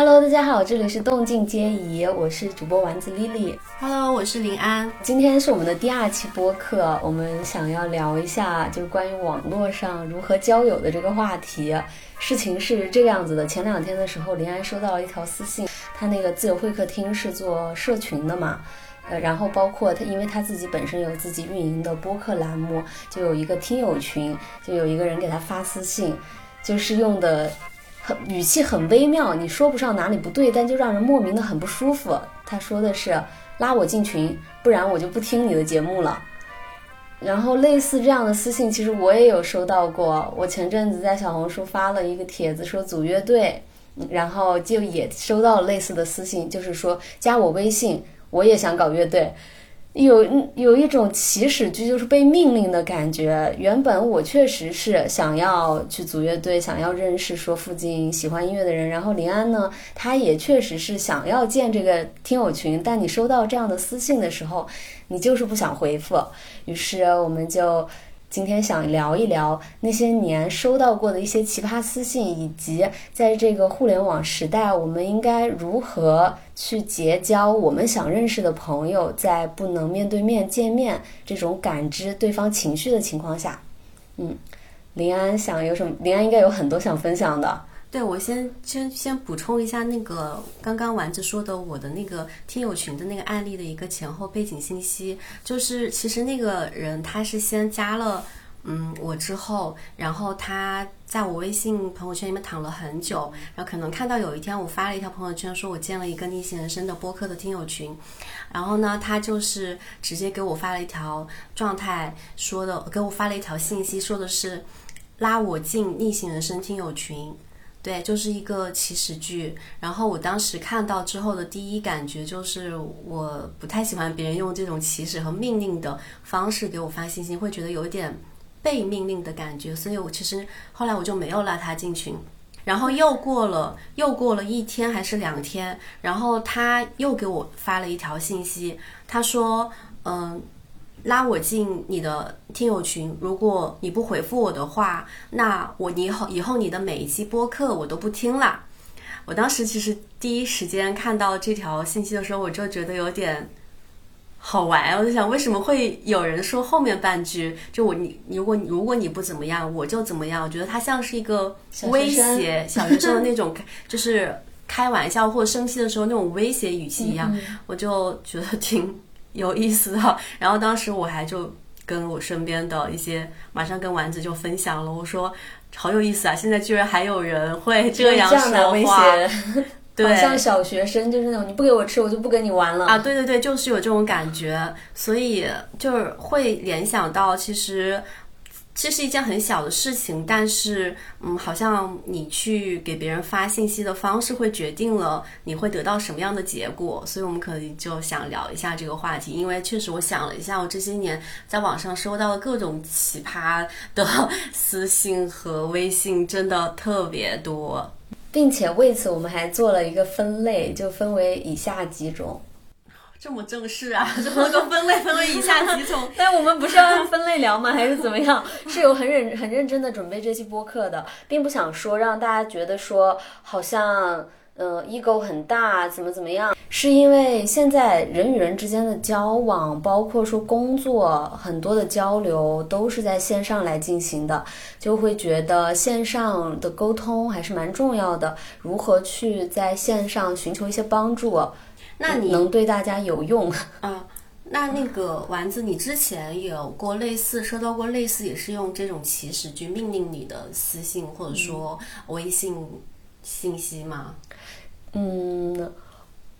Hello，大家好，这里是动静皆宜，我是主播丸子 Lily。Hello，我是林安。今天是我们的第二期播客，我们想要聊一下就是关于网络上如何交友的这个话题。事情是这个样子的，前两天的时候，林安收到了一条私信，他那个自由会客厅是做社群的嘛，呃，然后包括他，因为他自己本身有自己运营的播客栏目，就有一个听友群，就有一个人给他发私信，就是用的。语气很微妙，你说不上哪里不对，但就让人莫名的很不舒服。他说的是拉我进群，不然我就不听你的节目了。然后类似这样的私信，其实我也有收到过。我前阵子在小红书发了一个帖子，说组乐队，然后就也收到了类似的私信，就是说加我微信，我也想搞乐队。有有一种起始句就是被命令的感觉。原本我确实是想要去组乐队，想要认识说附近喜欢音乐的人。然后林安呢，他也确实是想要建这个听友群。但你收到这样的私信的时候，你就是不想回复。于是我们就。今天想聊一聊那些年收到过的一些奇葩私信，以及在这个互联网时代，我们应该如何去结交我们想认识的朋友，在不能面对面见面这种感知对方情绪的情况下。嗯，林安想有什么？林安应该有很多想分享的。对，我先先先补充一下那个刚刚丸子说的我的那个听友群的那个案例的一个前后背景信息，就是其实那个人他是先加了嗯我之后，然后他在我微信朋友圈里面躺了很久，然后可能看到有一天我发了一条朋友圈，说我建了一个逆行人生的播客的听友群，然后呢他就是直接给我发了一条状态，说的给我发了一条信息，说的是拉我进逆行人生听友群。对，就是一个起始句。然后我当时看到之后的第一感觉就是，我不太喜欢别人用这种起始和命令的方式给我发信息，会觉得有点被命令的感觉。所以我其实后来我就没有拉他进群。然后又过了又过了一天还是两天，然后他又给我发了一条信息，他说：“嗯。”拉我进你的听友群，如果你不回复我的话，那我以后以后你的每一期播客我都不听了。我当时其实第一时间看到这条信息的时候，我就觉得有点好玩，我就想为什么会有人说后面半句，就我你如果如果你不怎么样，我就怎么样。我觉得他像是一个威胁小学生的那种，就是开玩笑或者生气的时候那种威胁语气一样，我就觉得挺。有意思的，然后当时我还就跟我身边的一些，马上跟丸子就分享了，我说好有意思啊！现在居然还有人会这样说话，对，像小学生就是那种你不给我吃，我就不跟你玩了啊！对对对，就是有这种感觉，所以就是会联想到其实。这是一件很小的事情，但是，嗯，好像你去给别人发信息的方式会决定了你会得到什么样的结果，所以我们可能就想聊一下这个话题。因为确实，我想了一下，我这些年在网上收到的各种奇葩的私信和微信，真的特别多，并且为此我们还做了一个分类，就分为以下几种。这么正式啊！怎么个分类分为以下几种，但我们不是要按分类聊吗？还是怎么样？是有很认很认真的准备这期播客的，并不想说让大家觉得说好像嗯 ego 很大，怎么怎么样？是因为现在人与人之间的交往，包括说工作很多的交流都是在线上来进行的，就会觉得线上的沟通还是蛮重要的。如何去在线上寻求一些帮助？那你能对大家有用 啊？那那个丸子，你之前有过类似收到过类似也是用这种祈使句命令你的私信或者说微信信息吗？嗯，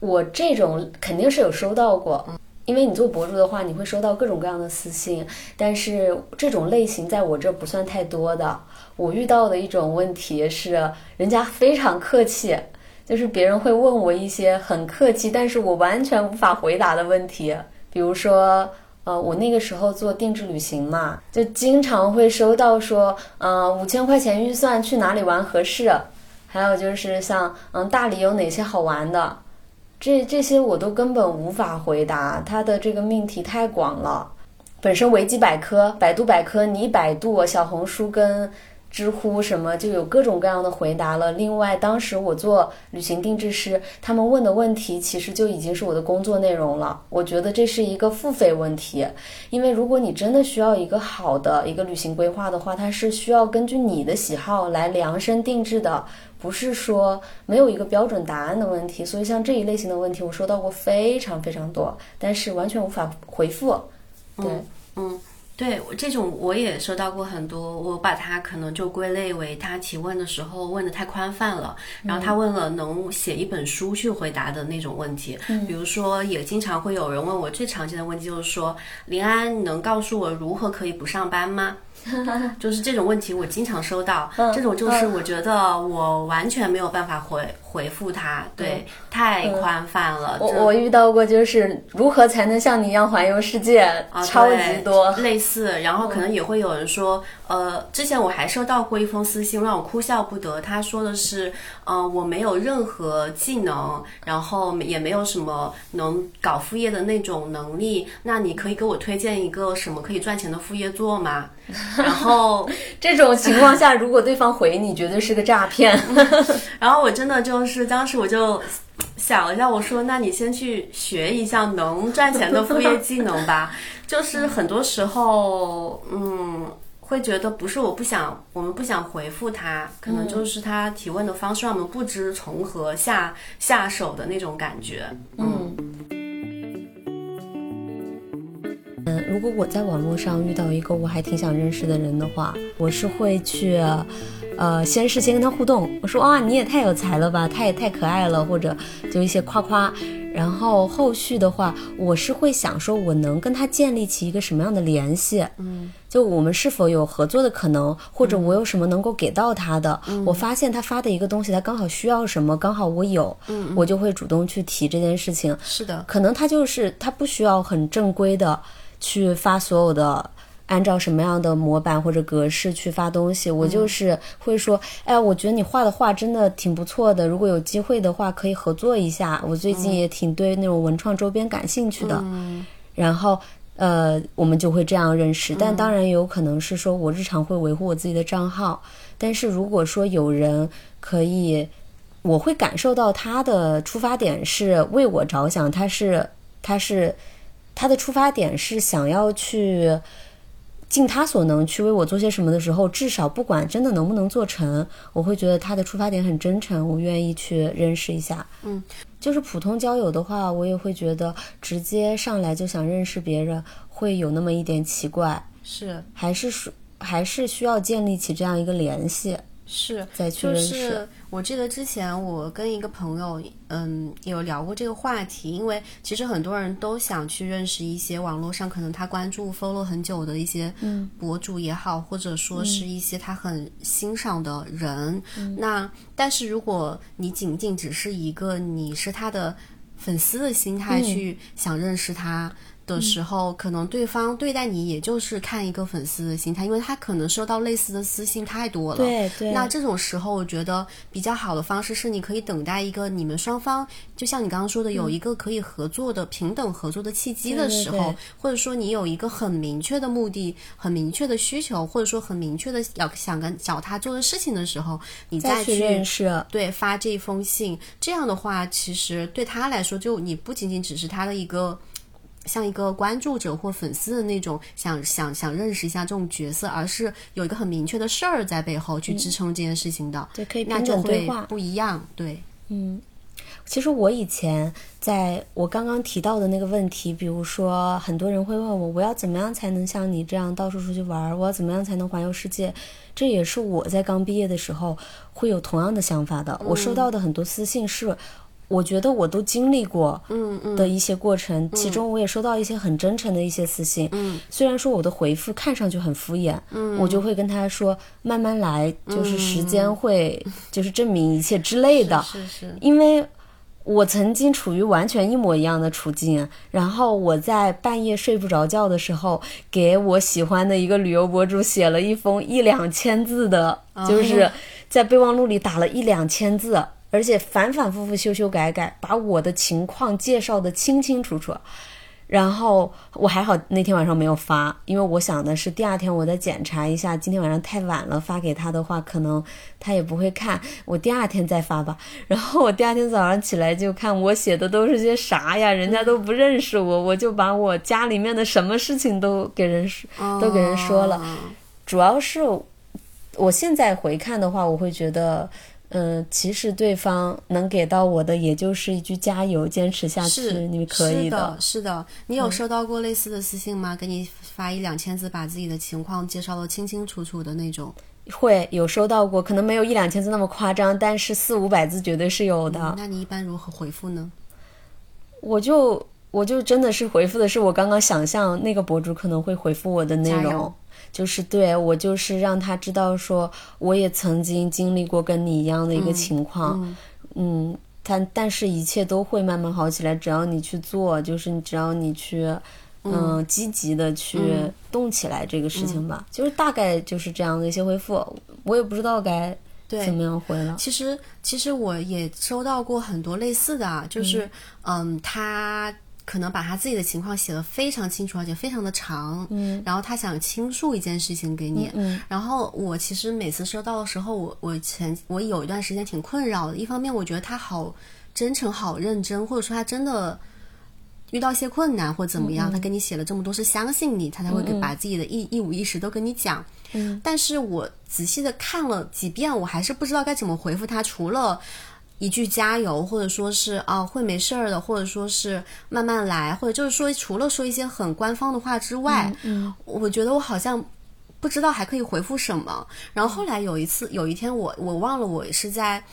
我这种肯定是有收到过，因为你做博主的话，你会收到各种各样的私信，但是这种类型在我这不算太多的。我遇到的一种问题是，人家非常客气。就是别人会问我一些很客气，但是我完全无法回答的问题，比如说，呃，我那个时候做定制旅行嘛，就经常会收到说，嗯，五千块钱预算去哪里玩合适？还有就是像，嗯，大理有哪些好玩的？这这些我都根本无法回答，它的这个命题太广了。本身维基百科、百度百科，你百度小红书跟知乎什么就有各种各样的回答了。另外，当时我做旅行定制师，他们问的问题其实就已经是我的工作内容了。我觉得这是一个付费问题，因为如果你真的需要一个好的一个旅行规划的话，它是需要根据你的喜好来量身定制的，不是说没有一个标准答案的问题。所以像这一类型的问题，我收到过非常非常多，但是完全无法回复。对，嗯，对，我这种我也收到过很多，我把它可能就归类为他提问的时候问的太宽泛了，然后他问了能写一本书去回答的那种问题。比如说，也经常会有人问我最常见的问题就是说，林安，你能告诉我如何可以不上班吗？就是这种问题我经常收到，这种就是我觉得我完全没有办法回回复他，对，太宽泛了。我我遇到过，就是如何才能像你一样环游世界，啊超级多类似。然后可能也会有人说，呃，之前我还收到过一封私信，让我哭笑不得。他说的是，嗯，我没有任何技能，然后也没有什么能搞副业的那种能力，那你可以给我推荐一个什么可以赚钱的副业做吗？然后 这种情况下，如果对方回你，绝对是个诈骗。然后我真的就是当时我就想了一下，我说：“那你先去学一项能赚钱的副业技能吧。”就是很多时候，嗯，会觉得不是我不想，我们不想回复他，可能就是他提问的方式让我们不知从何下下手的那种感觉。嗯。嗯，如果我在网络上遇到一个我还挺想认识的人的话，我是会去，呃，先是先跟他互动，我说啊，你也太有才了吧，他也太可爱了，或者就一些夸夸。然后后续的话，我是会想说，我能跟他建立起一个什么样的联系？嗯，就我们是否有合作的可能，或者我有什么能够给到他的？我发现他发的一个东西，他刚好需要什么，刚好我有，嗯，我就会主动去提这件事情。是的，可能他就是他不需要很正规的。去发所有的，按照什么样的模板或者格式去发东西，我就是会说，哎，我觉得你画的画真的挺不错的，如果有机会的话可以合作一下。我最近也挺对那种文创周边感兴趣的，然后呃，我们就会这样认识。但当然有可能是说我日常会维护我自己的账号，但是如果说有人可以，我会感受到他的出发点是为我着想，他是他是。他的出发点是想要去尽他所能去为我做些什么的时候，至少不管真的能不能做成，我会觉得他的出发点很真诚，我愿意去认识一下。嗯，就是普通交友的话，我也会觉得直接上来就想认识别人，会有那么一点奇怪。是，还是说还是需要建立起这样一个联系。是，再去认识。我记得之前我跟一个朋友，嗯，有聊过这个话题，因为其实很多人都想去认识一些网络上可能他关注、follow 很久的一些博主也好，或者说是一些他很欣赏的人。那但是如果你仅仅只是一个你是他的粉丝的心态去想认识他。的时候，可能对方对待你也就是看一个粉丝的心态，因为他可能收到类似的私信太多了。对对。那这种时候，我觉得比较好的方式是，你可以等待一个你们双方，就像你刚刚说的，有一个可以合作的平等合作的契机的时候，或者说你有一个很明确的目的、很明确的需求，或者说很明确的要想跟找他做的事情的时候，你再去认识，对，发这封信。这样的话，其实对他来说，就你不仅仅只是他的一个。像一个关注者或粉丝的那种，想想想认识一下这种角色，而是有一个很明确的事儿在背后去支撑这件事情的，对，可以那就会不一样，对，嗯。其实我以前在我刚刚提到的那个问题，比如说很多人会问我，我要怎么样才能像你这样到处出去玩？我要怎么样才能环游世界？这也是我在刚毕业的时候会有同样的想法的。我收到的很多私信是。我觉得我都经历过，嗯嗯。的一些过程，其中我也收到一些很真诚的一些私信，嗯，虽然说我的回复看上去很敷衍，嗯，我就会跟他说慢慢来，就是时间会 就是证明一切之类的，是是，因为我曾经处于完全一模一样的处境，然后我在半夜睡不着觉的时候，给我喜欢的一个旅游博主写了一封一两千字的，就是在备忘录里打了一两千字。而且反反复复修修改改，把我的情况介绍的清清楚楚，然后我还好那天晚上没有发，因为我想的是第二天我再检查一下，今天晚上太晚了发给他的话，可能他也不会看，我第二天再发吧。然后我第二天早上起来就看我写的都是些啥呀，人家都不认识我，我就把我家里面的什么事情都给人说，都给人说了。主要是我现在回看的话，我会觉得。嗯，其实对方能给到我的，也就是一句加油，坚持下去，你可以的。是的，你有收到过类似的私信吗？给你发一两千字，把自己的情况介绍的清清楚楚的那种。会有收到过，可能没有一两千字那么夸张，但是四五百字绝对是有的。那你一般如何回复呢？我就我就真的是回复的是我刚刚想象那个博主可能会回复我的内容。就是对我，就是让他知道说，我也曾经经历过跟你一样的一个情况，嗯，但但是一切都会慢慢好起来，只要你去做，就是你只要你去，嗯，积极的去动起来这个事情吧，就是大概就是这样的一些回复，我也不知道该怎么样回了。其实其实我也收到过很多类似的，就是嗯，他。可能把他自己的情况写得非常清楚，而且非常的长，嗯，然后他想倾诉一件事情给你，嗯，然后我其实每次收到的时候，我我前我有一段时间挺困扰的，一方面我觉得他好真诚、好认真，或者说他真的遇到一些困难或怎么样，他跟你写了这么多是相信你，他才会给把自己的一一五一十都跟你讲，嗯，但是我仔细的看了几遍，我还是不知道该怎么回复他，除了。一句加油，或者说是啊会没事儿的，或者说是慢慢来，或者就是说除了说一些很官方的话之外，嗯，我觉得我好像不知道还可以回复什么。然后后来有一次，有一天我我忘了我是在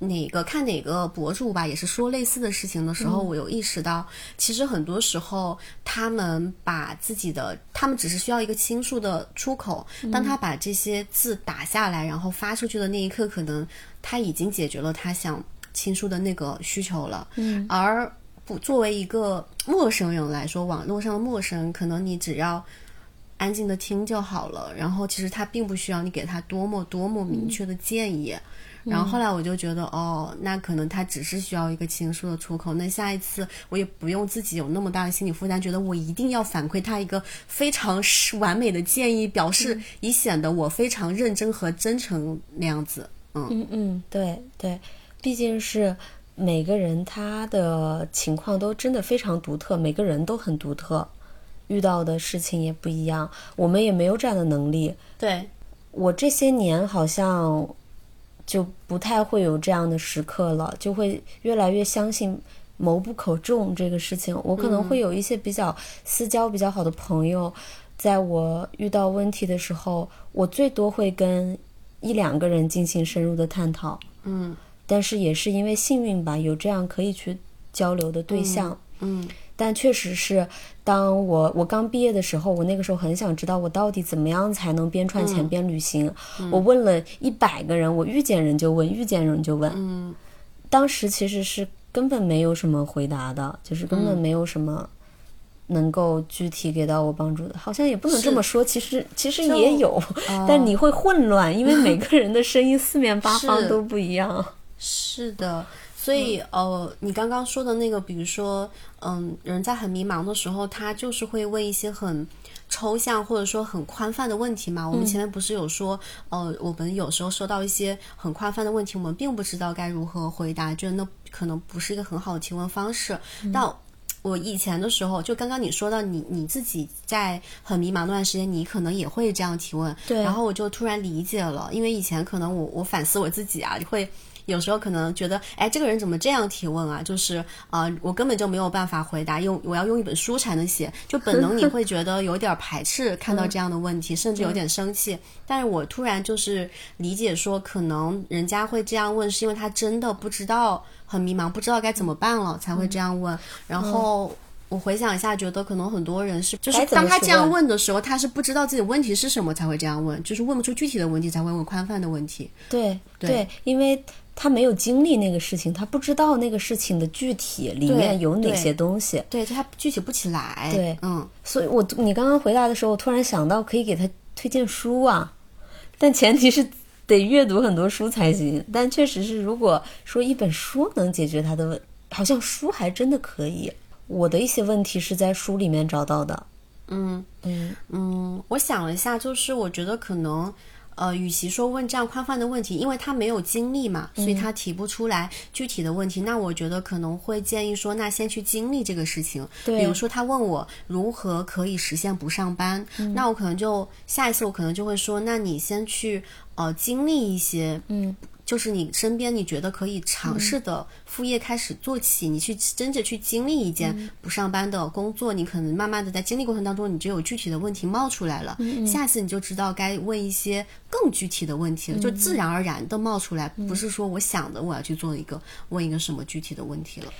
哪个看哪个博主吧，也是说类似的事情的时候，我有意识到，其实很多时候他们把自己的，他们只是需要一个倾诉的出口，当他把这些字打下来，然后发出去的那一刻，可能他已经解决了他想。倾诉的那个需求了，嗯，而不作为一个陌生人来说，网络上的陌生，可能你只要安静的听就好了。然后其实他并不需要你给他多么多么明确的建议。然后后来我就觉得，哦，那可能他只是需要一个倾诉的出口。那下一次我也不用自己有那么大的心理负担，觉得我一定要反馈他一个非常完美的建议，表示以显得我非常认真和真诚那样子。嗯嗯嗯，对对。毕竟是每个人他的情况都真的非常独特，每个人都很独特，遇到的事情也不一样，我们也没有这样的能力。对我这些年好像就不太会有这样的时刻了，就会越来越相信谋不可众这个事情。我可能会有一些比较私交比较好的朋友，在我遇到问题的时候，我最多会跟一两个人进行深入的探讨。嗯。但是也是因为幸运吧，有这样可以去交流的对象。嗯，但确实是，当我我刚毕业的时候，我那个时候很想知道我到底怎么样才能边赚钱边旅行。我问了一百个人，我遇见人就问，遇见人就问。嗯，当时其实是根本没有什么回答的，就是根本没有什么能够具体给到我帮助的。好像也不能这么说，其实其实也有，但你会混乱，因为每个人的声音四面八方都不一样。是的，所以呃，你刚刚说的那个，比如说，嗯，人在很迷茫的时候，他就是会问一些很抽象或者说很宽泛的问题嘛。我们前面不是有说，呃，我们有时候收到一些很宽泛的问题，我们并不知道该如何回答，觉得那可能不是一个很好的提问方式。但我以前的时候，就刚刚你说到你你自己在很迷茫那段时间，你可能也会这样提问。对。然后我就突然理解了，因为以前可能我我反思我自己啊，会。有时候可能觉得，哎，这个人怎么这样提问啊？就是啊，我根本就没有办法回答，用我要用一本书才能写，就本能你会觉得有点排斥看到这样的问题，甚至有点生气。但是我突然就是理解说，可能人家会这样问，是因为他真的不知道，很迷茫，不知道该怎么办了，才会这样问。然后我回想一下，觉得可能很多人是，就是当他这样问的时候，他是不知道自己问题是什么才会这样问，就是问不出具体的问题才会问宽泛的问题。对对，因为。他没有经历那个事情，他不知道那个事情的具体里面有哪些东西。对，他具体不起来。对，嗯，所以我你刚刚回答的时候，我突然想到可以给他推荐书啊，但前提是得阅读很多书才行。但确实是，如果说一本书能解决他的问，好像书还真的可以。我的一些问题是在书里面找到的。嗯嗯嗯，我想了一下，就是我觉得可能。呃，与其说问这样宽泛的问题，因为他没有经历嘛，所以他提不出来具体的问题。那我觉得可能会建议说，那先去经历这个事情。对比如说他问我如何可以实现不上班，那我可能就下一次我可能就会说，那你先去呃经历一些，嗯，就是你身边你觉得可以尝试的副业开始做起，你去真正去经历一件不上班的工作，你可能慢慢的在经历过程当中，你就有具体的问题冒出来了，下次你就知道该问一些更具体的问题了，就自然而然的冒出来，不是说我想的我要去做一个问一个什么具体的问题了。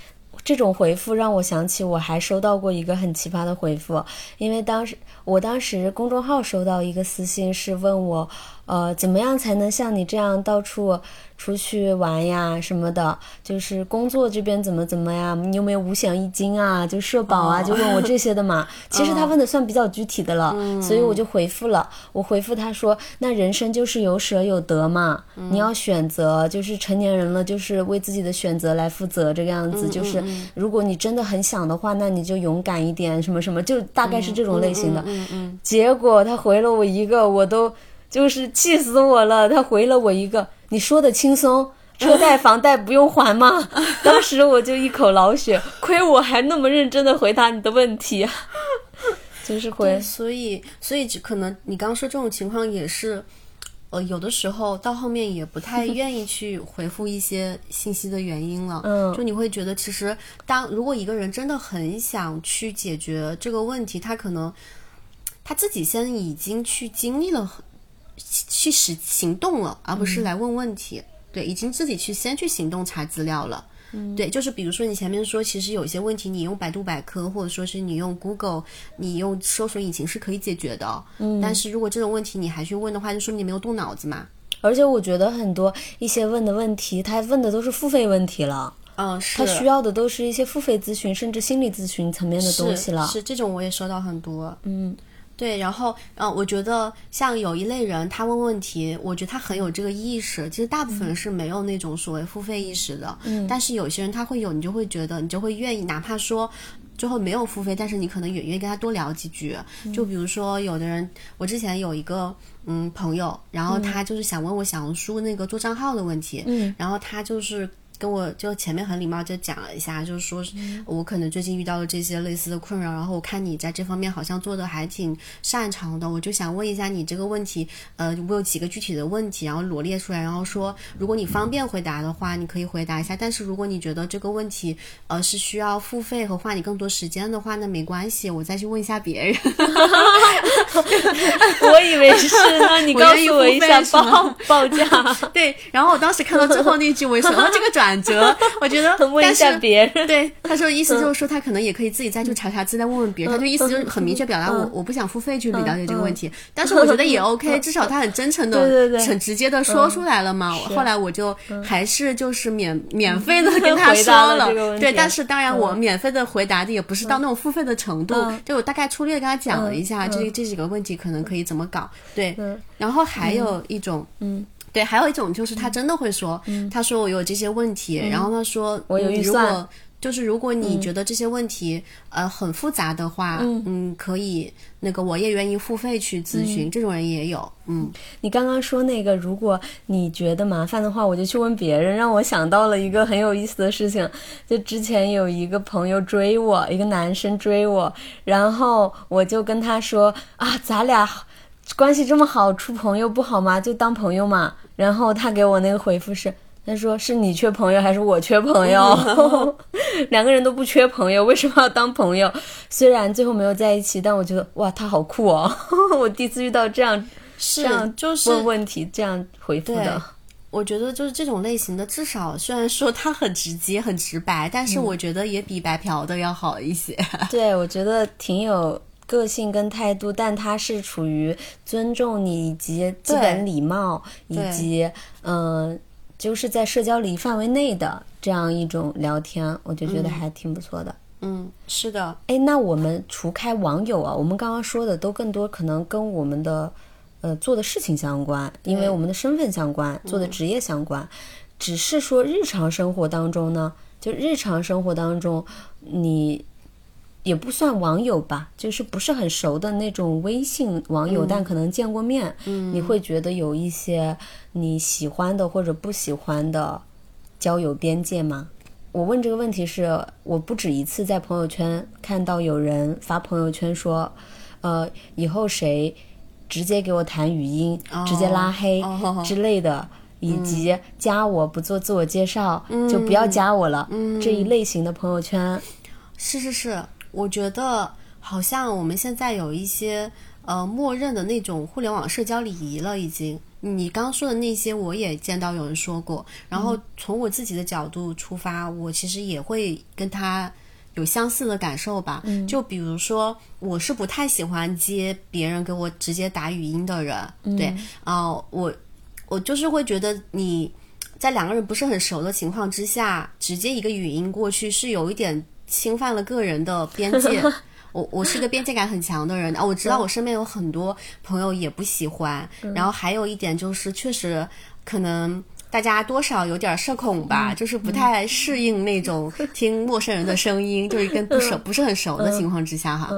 这种回复让我想起，我还收到过一个很奇葩的回复，因为当时我当时公众号收到一个私信，是问我，呃，怎么样才能像你这样到处出去玩呀什么的，就是工作这边怎么怎么呀，你有没有五险一金啊，就社保啊，就问我这些的嘛。其实他问的算比较具体的了，所以我就回复了。我回复他说，那人生就是有舍有得嘛，你要选择，就是成年人了，就是为自己的选择来负责，这个样子。就是如果你真的很想的话，那你就勇敢一点，什么什么，就大概是这种类型的。嗯嗯。结果他回了我一个，我都就是气死我了。他回了我一个，你说的轻松，车贷房贷不用还吗？当时我就一口老血，亏我还那么认真的回答你的问题，就是对，回所以所以可能你刚说这种情况也是。呃，有的时候到后面也不太 愿意去回复一些信息的原因了。嗯就你会觉得，其实当如果一个人真的很想去解决这个问题，他可能他自己先已经去经历了很，去实行动了，而不是来问问题。对，已经自己去先去行动查资料了。嗯对，就是比如说你前面说，其实有些问题你用百度百科，或者说是你用 Google，你用搜索引擎是可以解决的。嗯，但是如果这种问题你还去问的话，就说明你没有动脑子嘛。而且我觉得很多一些问的问题，他问的都是付费问题了，嗯，是他需要的都是一些付费咨询，甚至心理咨询层面的东西了。是是这种我也收到很多。嗯，对，然后，呃，我觉得像有一类人，他问问题，我觉得他很有这个意识。其实大部分人是没有那种所谓付费意识的，嗯，但是有些人他会有，你就会觉得，你就会愿意，哪怕说最后没有付费，但是你可能也愿意跟他多聊几句。就比如说，有的人，我之前有一个嗯朋友，然后他就是想问我小红书那个做账号的问题，嗯，然后他就是。跟我就前面很礼貌就讲了一下，就是说我可能最近遇到了这些类似的困扰，然后我看你在这方面好像做的还挺擅长的，我就想问一下你这个问题，呃，我有几个具体的问题，然后罗列出来，然后说如果你方便回答的话，你可以回答一下，但是如果你觉得这个问题呃是需要付费和花你更多时间的话，那没关系，我再去问一下别人。我以为是呢，你告诉我一下报报价，对，然后我当时看到最后那句，我想到这个转折，我觉得问一下但是别人。对，他说意思就是说，他可能也可以自己再去查查资料，问问别人。他就意思就是很明确表达我我不想付费去了解这个问题，但是我觉得也 OK，至少他很真诚的、很直接的说出来了嘛。后来我就还是就是免免费的跟他说了。对，但是当然我免费的回答的也不是到那种付费的程度嗯，就我大概粗略地跟他讲了一下嗯。这这几个问题可能可以怎么搞。对嗯，然后还有一种嗯。对，还有一种就是他真的会说，他说我有这些问题，然后他说我有嗯预算如果就是如果你觉得这些问题、呃很复杂的话，嗯。可以那个我也愿意付费去咨询，这种人也有，嗯。你刚刚说那个，如果你觉得麻烦的话，我就去问别人，让我想到了一个很有意思的事情。就之前有一个朋友追我，一个男生追我，然后我就跟他说啊，咱俩关系这么好，处朋友不好吗？就当朋友嘛。然后他给我那个回复是。他说：“是你缺朋友还是我缺朋友？两个人都不缺朋友，为什么要当朋友？虽然最后没有在一起，但我觉得哇，他好酷哦！我第一次遇到这样是这样就是问问题这样回复的。我觉得就是这种类型的，至少虽然说他很直接、很直白，但是我觉得也比白嫖的要好一些。对，我觉得挺有个性跟态度，但他是处于尊重你以及基本礼貌以及嗯、呃就是在社交礼仪范围内的这样一种聊天，我就觉得还挺不错的。嗯，是的，哎、那我们除开网友啊，我们刚刚说的都更多可能跟我们的呃做的事情相关，因为我们的身份相关，做的职业相关。只是说日常生活当中呢，就日常生活当中，你也不算网友吧，就是不是很熟的那种微信网友，但可能见过面，你会觉得有一些你喜欢的或者不喜欢的交友边界吗？我问这个问题是，我不止一次在朋友圈看到有人发朋友圈说，呃，以后谁直接给我弹语音，直接拉黑之类的，以及加我不做自我介绍就不要加我了这一类型的朋友圈。是是是，我觉得好像我们现在有一些呃默认的那种互联网社交礼仪了，已经。你刚刚说的那些，我也见到有人说过。然后从我自己的角度出发，我其实也会跟他有相似的感受吧。就比如说，我是不太喜欢接别人给我直接打语音的人。对，啊，我我就是会觉得你在两个人不是很熟的情况之下，直接一个语音过去是有一点侵犯了个人的边界。我我是一个边界感很强的人啊，我知道我身边有很多朋友也不喜欢。然后还有一点就是，确实可能大家多少有点社恐吧，就是不太适应那种 听陌生人的声音，就是跟不熟不是很熟的情况之下哈。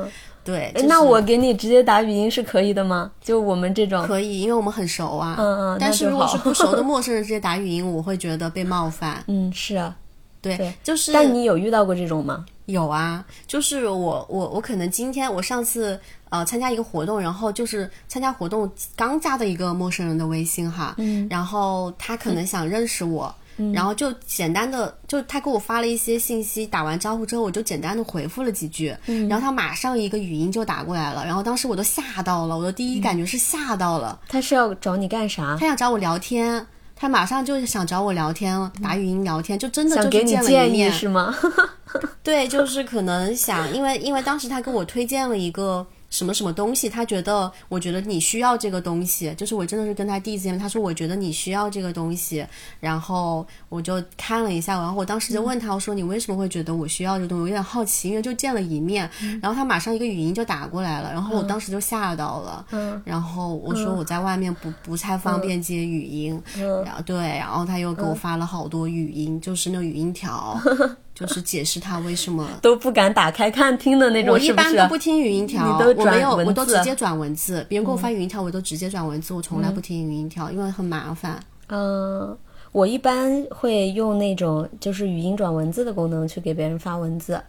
对，那我给你直接打语音是可以的吗？就我们这种可以，因为我们很熟啊。嗯嗯，但是如果是不熟的陌生人 直接打语音，我会觉得被冒犯。嗯，是啊。对，就是。但你有遇到过这种吗？有啊，就是我我我可能今天我上次呃参加一个活动，然后就是参加活动刚加的一个陌生人的微信哈，嗯，然后他可能想认识我，嗯，然后就简单的就他给我发了一些信息，打完招呼之后我就简单的回复了几句，嗯，然后他马上一个语音就打过来了，然后当时我都吓到了，我的第一感觉是吓到了。他是要找你干啥？他想找我聊天。他马上就想找我聊天，打语音聊天，就真的就是见了一面，是吗？对，就是可能想，因为因为当时他给我推荐了一个。什么什么东西？他觉得，我觉得你需要这个东西，就是我真的是跟他第一次见面，他说我觉得你需要这个东西，然后我就看了一下，然后我当时就问他，我说你为什么会觉得我需要这个东西？我有点好奇，因为就见了一面，然后他马上一个语音就打过来了，然后我当时就吓到了，然后我说我在外面不不太方便接语音，然后对，然后他又给我发了好多语音，就是那语音条。就是解释他为什么 都不敢打开看听的那种，我一般都不听语音条，我没有，我都直接转文字。别人给我发语音条，我都直接转文字，我从来不听语音条，因为很麻烦。嗯，我一般会用那种就是语音转文字的功能去给别人发文字。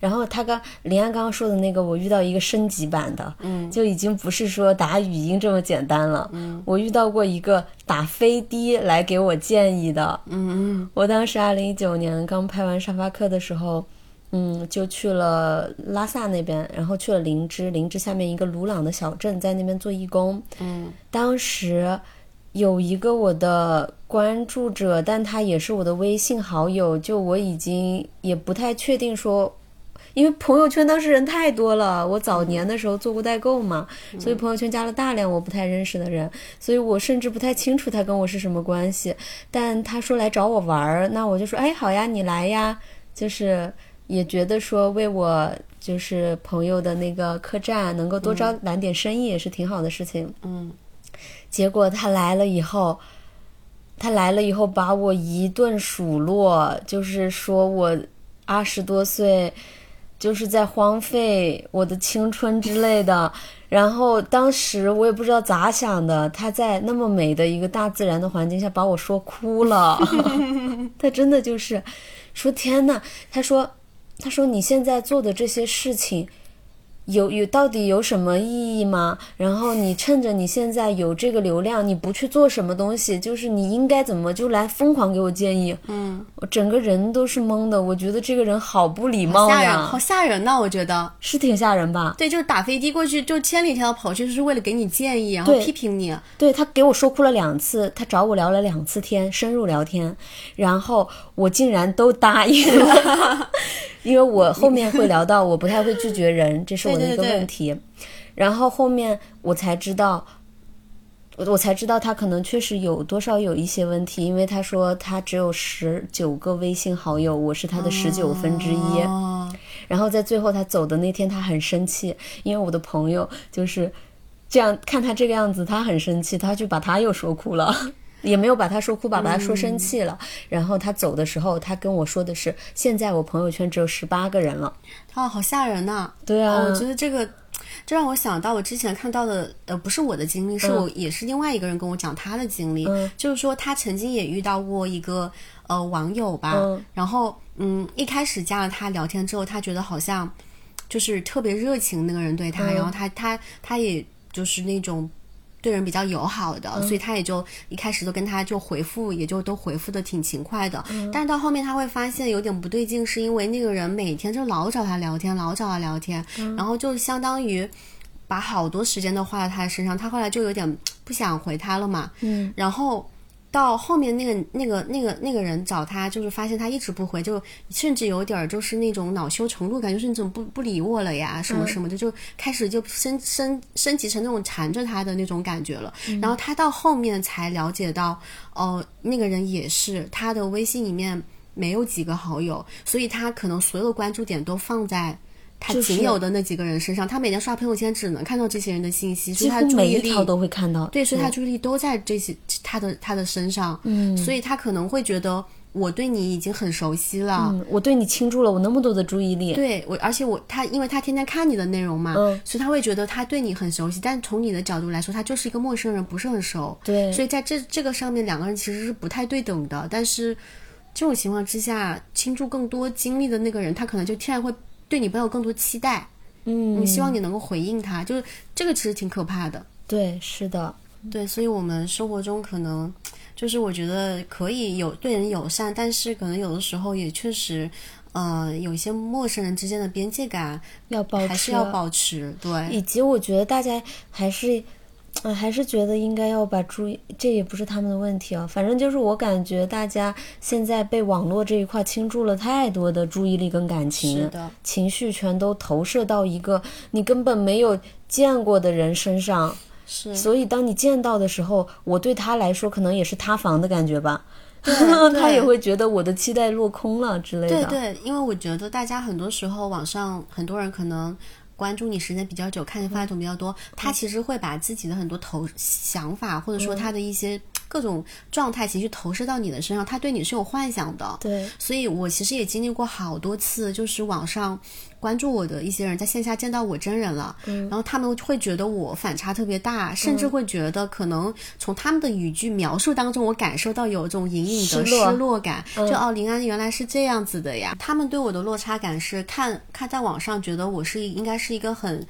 然后他刚林安刚刚说的那个，我遇到一个升级版的，嗯，就已经不是说打语音这么简单了，嗯，我遇到过一个打飞的来给我建议的，嗯。嗯，我当时二零一九年刚拍完沙发客的时候，嗯，就去了拉萨那边，然后去了林芝，林芝下面一个鲁朗的小镇，在那边做义工，嗯，当时有一个我的关注者，但他也是我的微信好友，就我已经也不太确定说。因为朋友圈当时人太多了，我早年的时候做过代购嘛，所以朋友圈加了大量我不太认识的人，所以我甚至不太清楚他跟我是什么关系。但他说来找我玩儿，那我就说，哎，好呀，你来呀，就是也觉得说为我就是朋友的那个客栈能够多招揽点生意也是挺好的事情。嗯，结果他来了以后，他来了以后把我一顿数落，就是说我二十多岁。就是在荒废我的青春之类的，然后当时我也不知道咋想的，他在那么美的一个大自然的环境下把我说哭了，他真的就是说天呐，他说，他说你现在做的这些事情。有有到底有什么意义吗？然后你趁着你现在有这个流量，你不去做什么东西，就是你应该怎么就来疯狂给我建议？嗯，我整个人都是懵的。我觉得这个人好不礼貌呀，好吓人呐！我觉得是挺吓人吧？对，就是打飞的过去，就千里迢迢跑去，就是为了给你建议，然后批评你。对他给我说哭了两次，他找我聊了两次天，深入聊天，然后我竟然都答应了。因为我后面会聊到，我不太会拒绝人，这是我的一个问题。然后后面我才知道，我我才知道他可能确实有多少有一些问题，因为他说他只有十九个微信好友，我是他的十九分之一。然后在最后他走的那天，他很生气，因为我的朋友就是这样看他这个样子，他很生气，他就把他又说哭了。也没有把他说哭吧，把他说生气了。然后他走的时候，他跟我说的是：“现在我朋友圈只有十八个人了。啊，好吓人呐！”对啊，我觉得这个，这让我想到我之前看到的，呃，不是我的经历，是我也是另外一个人跟我讲他的经历，就是说他曾经也遇到过一个呃网友吧，然后嗯，一开始加了他聊天之后，他觉得好像就是特别热情那个人对他，然后他他他也就是那种。对人比较友好的，所以他也就一开始都跟他就回复，也就都回复的挺勤快的。但是到后面他会发现有点不对劲，是因为那个人每天就老找他聊天，老找他聊天，然后就相当于把好多时间都花在他身上。他后来就有点不想回他了嘛。嗯，然后。到后面那个那个那个那个人找他，就是发现他一直不回，就甚至有点儿就是那种恼羞成怒感觉，是你怎么不不理我了呀？什么什么的，就开始就升升升级成那种缠着他的那种感觉了。然后他到后面才了解到，哦，那个人也是他的微信里面没有几个好友，所以他可能所有的关注点都放在。他仅有的那几个人身上，他每天刷朋友圈只能看到这些人的信息，所以他注意力都会看到。对，所以他注意力都在这些他的他的身上。嗯，所以他可能会觉得我对你已经很熟悉了，我对你倾注了我那么多的注意力。对我，而且我他因为他天天看你的内容嘛，所以他会觉得他对你很熟悉。但从你的角度来说，他就是一个陌生人，不是很熟。对，所以在这这个上面，两个人其实是不太对等的。但是这种情况之下，倾注更多精力的那个人，他可能就天然会对你抱有更多期待。嗯，希望你能够回应他，就是这个其实挺可怕的。对，是的，对，所以我们生活中可能就是我觉得可以有对人友善，但是可能有的时候也确实，呃，有一些陌生人之间的边界感要保还是要保持。对，以及我觉得大家还是。嗯，还是觉得应该要把注意，这也不是他们的问题啊。反正就是我感觉大家现在被网络这一块倾注了太多的注意力跟感情，情绪全都投射到一个你根本没有见过的人身上。是，所以当你见到的时候，我对他来说可能也是塌房的感觉吧。他也会觉得我的期待落空了之类的。对对，因为我觉得大家很多时候网上很多人可能。关注你时间比较久，看你发的比较多，他其实会把自己的很多投想法，或者说他的一些各种状态、情绪投射到你的身上，他对你是有幻想的。对，所以我其实也经历过好多次，就是网上。关注我的一些人在线下见到我真人了，然后他们会觉得我反差特别大，甚至会觉得可能从他们的语句描述当中，我感受到有一种隐隐的失落感。就哦，林安原来是这样子的呀。他们对我的落差感是看看在网上觉得我是应该是一个很。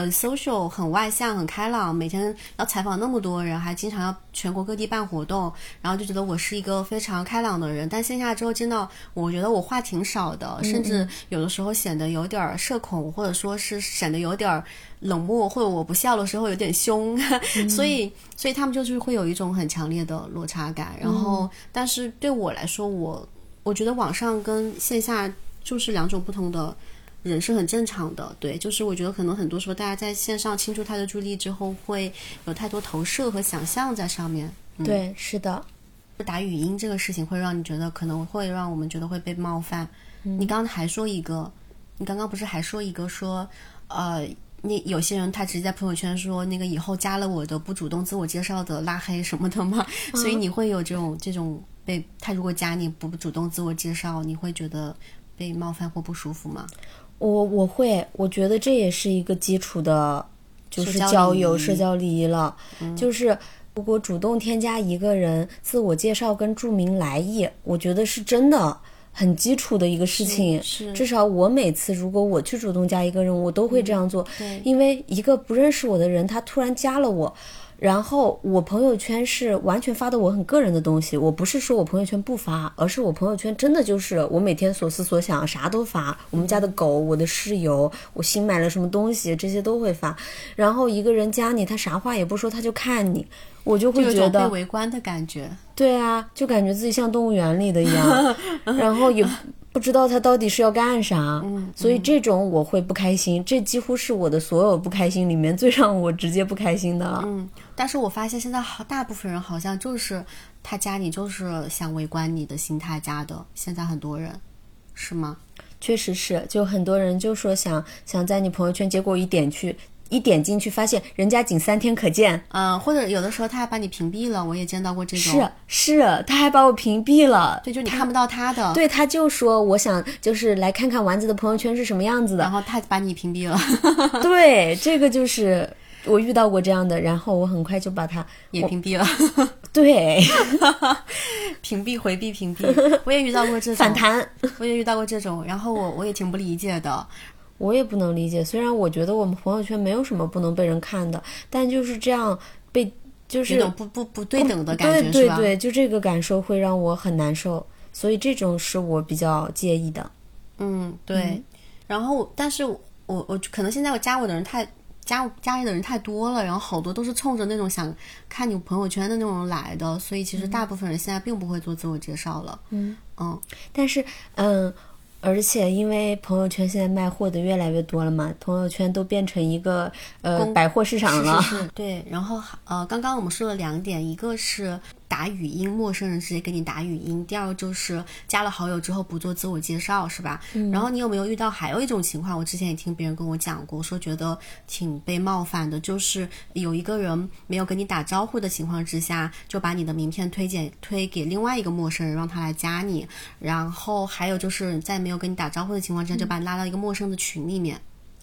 呃，social 很外向，很开朗，每天要采访那么多人，还经常要全国各地办活动，然后就觉得我是一个非常开朗的人。但线下之后见到，我觉得我话挺少的，甚至有的时候显得有点社恐，或者说是显得有点冷漠，或者我不笑的时候有点凶。所以，所以他们就是会有一种很强烈的落差感。然后，但是对我来说，我我觉得网上跟线下就是两种不同的。人是很正常的，对，就是我觉得可能很多时候大家在线上倾注他的注意力之后，会有太多投射和想象在上面。对，是的。打语音这个事情会让你觉得可能会让我们觉得会被冒犯。你刚刚还说一个，你刚刚不是还说一个说，呃，那有些人他直接在朋友圈说那个以后加了我的不主动自我介绍的拉黑什么的吗？所以你会有这种这种被他如果加你不主动自我介绍，你会觉得被冒犯或不舒服吗？我我会，我觉得这也是一个基础的，就是交友社交礼仪了。就是如果主动添加一个人，自我介绍跟注明来意，我觉得是真的很基础的一个事情。是，至少我每次如果我去主动加一个人，我都会这样做。对，因为一个不认识我的人，他突然加了我。然后我朋友圈是完全发的我很个人的东西，我不是说我朋友圈不发，而是我朋友圈真的就是我每天所思所想啥都发，我们家的狗，我的室友，我新买了什么东西，这些都会发。然后一个人加你，他啥话也不说，他就看你，我就会觉得被围观的感觉。对啊，就感觉自己像动物园里的一样，然后也。不知道他到底是要干啥，所以这种我会不开心。这几乎是我的所有不开心里面最让我直接不开心的了。嗯，但是我发现现在好大部分人好像就是他加你就是想围观你的心态加的。现在很多人是吗？确实是，就很多人就说想想在你朋友圈，结果一点去。一点进去发现人家仅三天可见，嗯、或者有的时候他还把你屏蔽了，我也见到过这种。是是，他还把我屏蔽了。对，就你看不到他的。对，他就说我想就是来看看丸子的朋友圈是什么样子的然。后他把你屏蔽了，对，这个就是我遇到过这样的，然后我很快就把他也屏蔽了，对 屏蔽、回避、屏蔽。我也遇到过这种反，弹。我也遇到过这种，然后我我也挺不理解的。我也不能理解，虽然我觉得我们朋友圈没有什么不能被人看的，但就是这样被就是有种不不不对等的感觉，是吧？对对对，就这个感受会让我很难受，所以这种是我比较介意的。嗯，对。然后，但是我我可能现在我加我的人太加加你的人太多了，然后好多都是冲着那种想看你朋友圈的那种来的，所以其实大部分人现在并不会做自我介绍了。嗯嗯，但是，嗯，而且因为朋友圈现在卖货的越来越多了嘛，朋友圈都变成一个呃百货市场了。是是是，对。然后呃，刚刚我们说了两点，一个是打语音，陌生人直接给你打语音；第二个就是加了好友之后不做自我介绍，是吧？嗯然后你有没有遇到还有一种情况？我之前也听别人跟我讲过，说觉得挺被冒犯的，就是有一个人没有跟你打招呼的情况之下，就把你的名片推荐推给另外一个陌生人，让他来加你。然后还有就是在没有跟你打招呼的情况之下，就把你拉到一个陌生的群里面。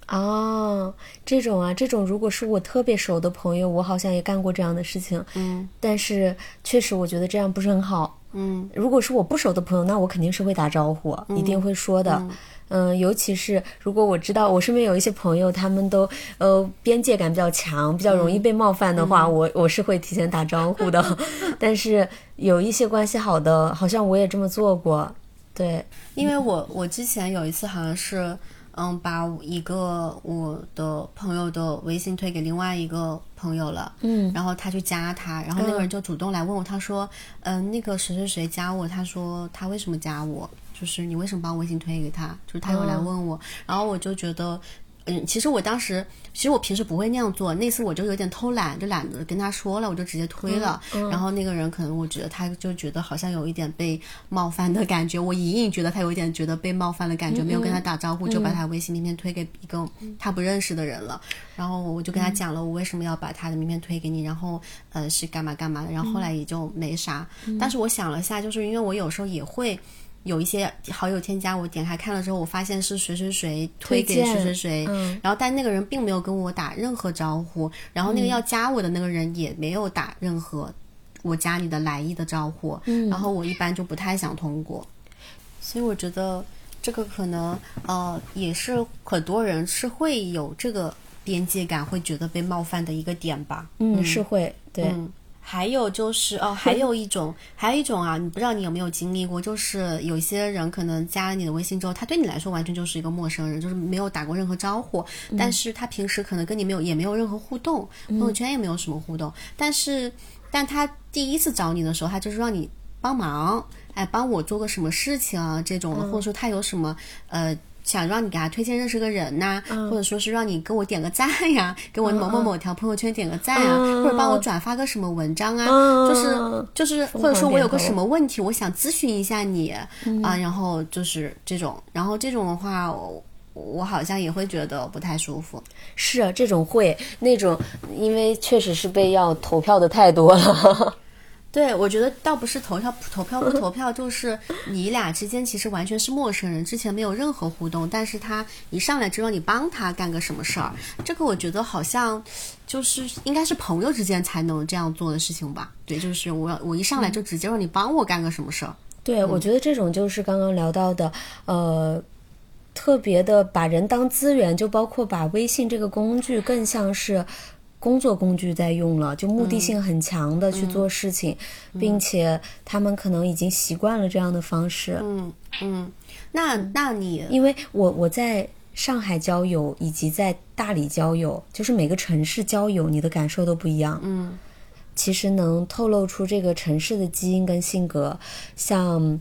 哦，这种啊，这种如果是我特别熟的朋友，我好像也干过这样的事情。嗯但是确实，我觉得这样不是很好。嗯如果是我不熟的朋友，那我肯定是会打招呼，一定会说的。嗯尤其是如果我知道我身边有一些朋友，他们都呃边界感比较强，比较容易被冒犯的话，我我是会提前打招呼的。但是有一些关系好的，好像我也这么做过。对，因为我我之前有一次好像是，嗯，把一个我的朋友的微信推给另外一个朋友了，嗯。然后他去加他，然后那个人就主动来问我，他说，嗯、那个谁谁谁加我，他说他为什么加我，就是你为什么把我微信推给他，就是他又来问我，然后我就觉得。嗯，其实我当时，其实我平时不会那样做。那次我就有点偷懒，就懒得跟他说了，我就直接推了。然后那个人可能我觉得他就觉得好像有一点被冒犯的感觉，我隐隐觉得他有一点觉得被冒犯的感觉，没有跟他打招呼，就把他微信名片推给一个他不认识的人了。然后我就跟他讲了我为什么要把他的名片推给你，然后呃是干嘛干嘛的。然后后来也就没啥。但是我想了下，就是因为我有时候也会。有一些好友添加我，点开看了之后，我发现是谁谁谁推给谁谁谁，嗯。然后但那个人并没有跟我打任何招呼，然后那个要加我的那个人也没有打任何我加你的来意的招呼，嗯。然后我一般就不太想通过，所以我觉得这个可能呃也是很多人是会有这个边界感，会觉得被冒犯的一个点吧。嗯，是会对。嗯，还有就是哦，还有一种，还有一种啊，你不知道你有没有经历过，就是有些人可能加了你的微信之后，他对你来说完全就是一个陌生人，就是没有打过任何招呼，但是他平时可能跟你没有也没有任何互动，朋友圈也没有什么互动，但是但他第一次找你的时候，他就是让你帮忙，哎，帮我做个什么事情啊这种的，或者说他有什么呃。想让你给他推荐认识个人呐、或者说是让你给我点个赞呀，给我某某某条朋友圈点个赞啊，嗯。或者帮我转发个什么文章啊，嗯就是就是，或者说我有个什么问题，我想咨询一下你、啊，然后就是这种，然后这种的话，我我好像也会觉得不太舒服。是啊，这种会那种，因为确实是被要投票的太多了。对，我觉得倒不是投票投票不投票，就是你俩之间其实完全是陌生人，之前没有任何互动，但是他一上来就让你帮他干个什么事儿，这个我觉得好像就是应该是朋友之间才能这样做的事情吧？对，就是我我一上来就直接让你帮我干个什么事儿。对，我觉得这种就是刚刚聊到的，呃，特别的把人当资源，就包括把微信这个工具更像是工作工具在用了，就目的性很强的去做事情，并且他们可能已经习惯了这样的方式。嗯嗯，那那你因为我我在上海交友以及在大理交友，就是每个城市交友，你的感受都不一样。嗯其实能透露出这个城市的基因跟性格。像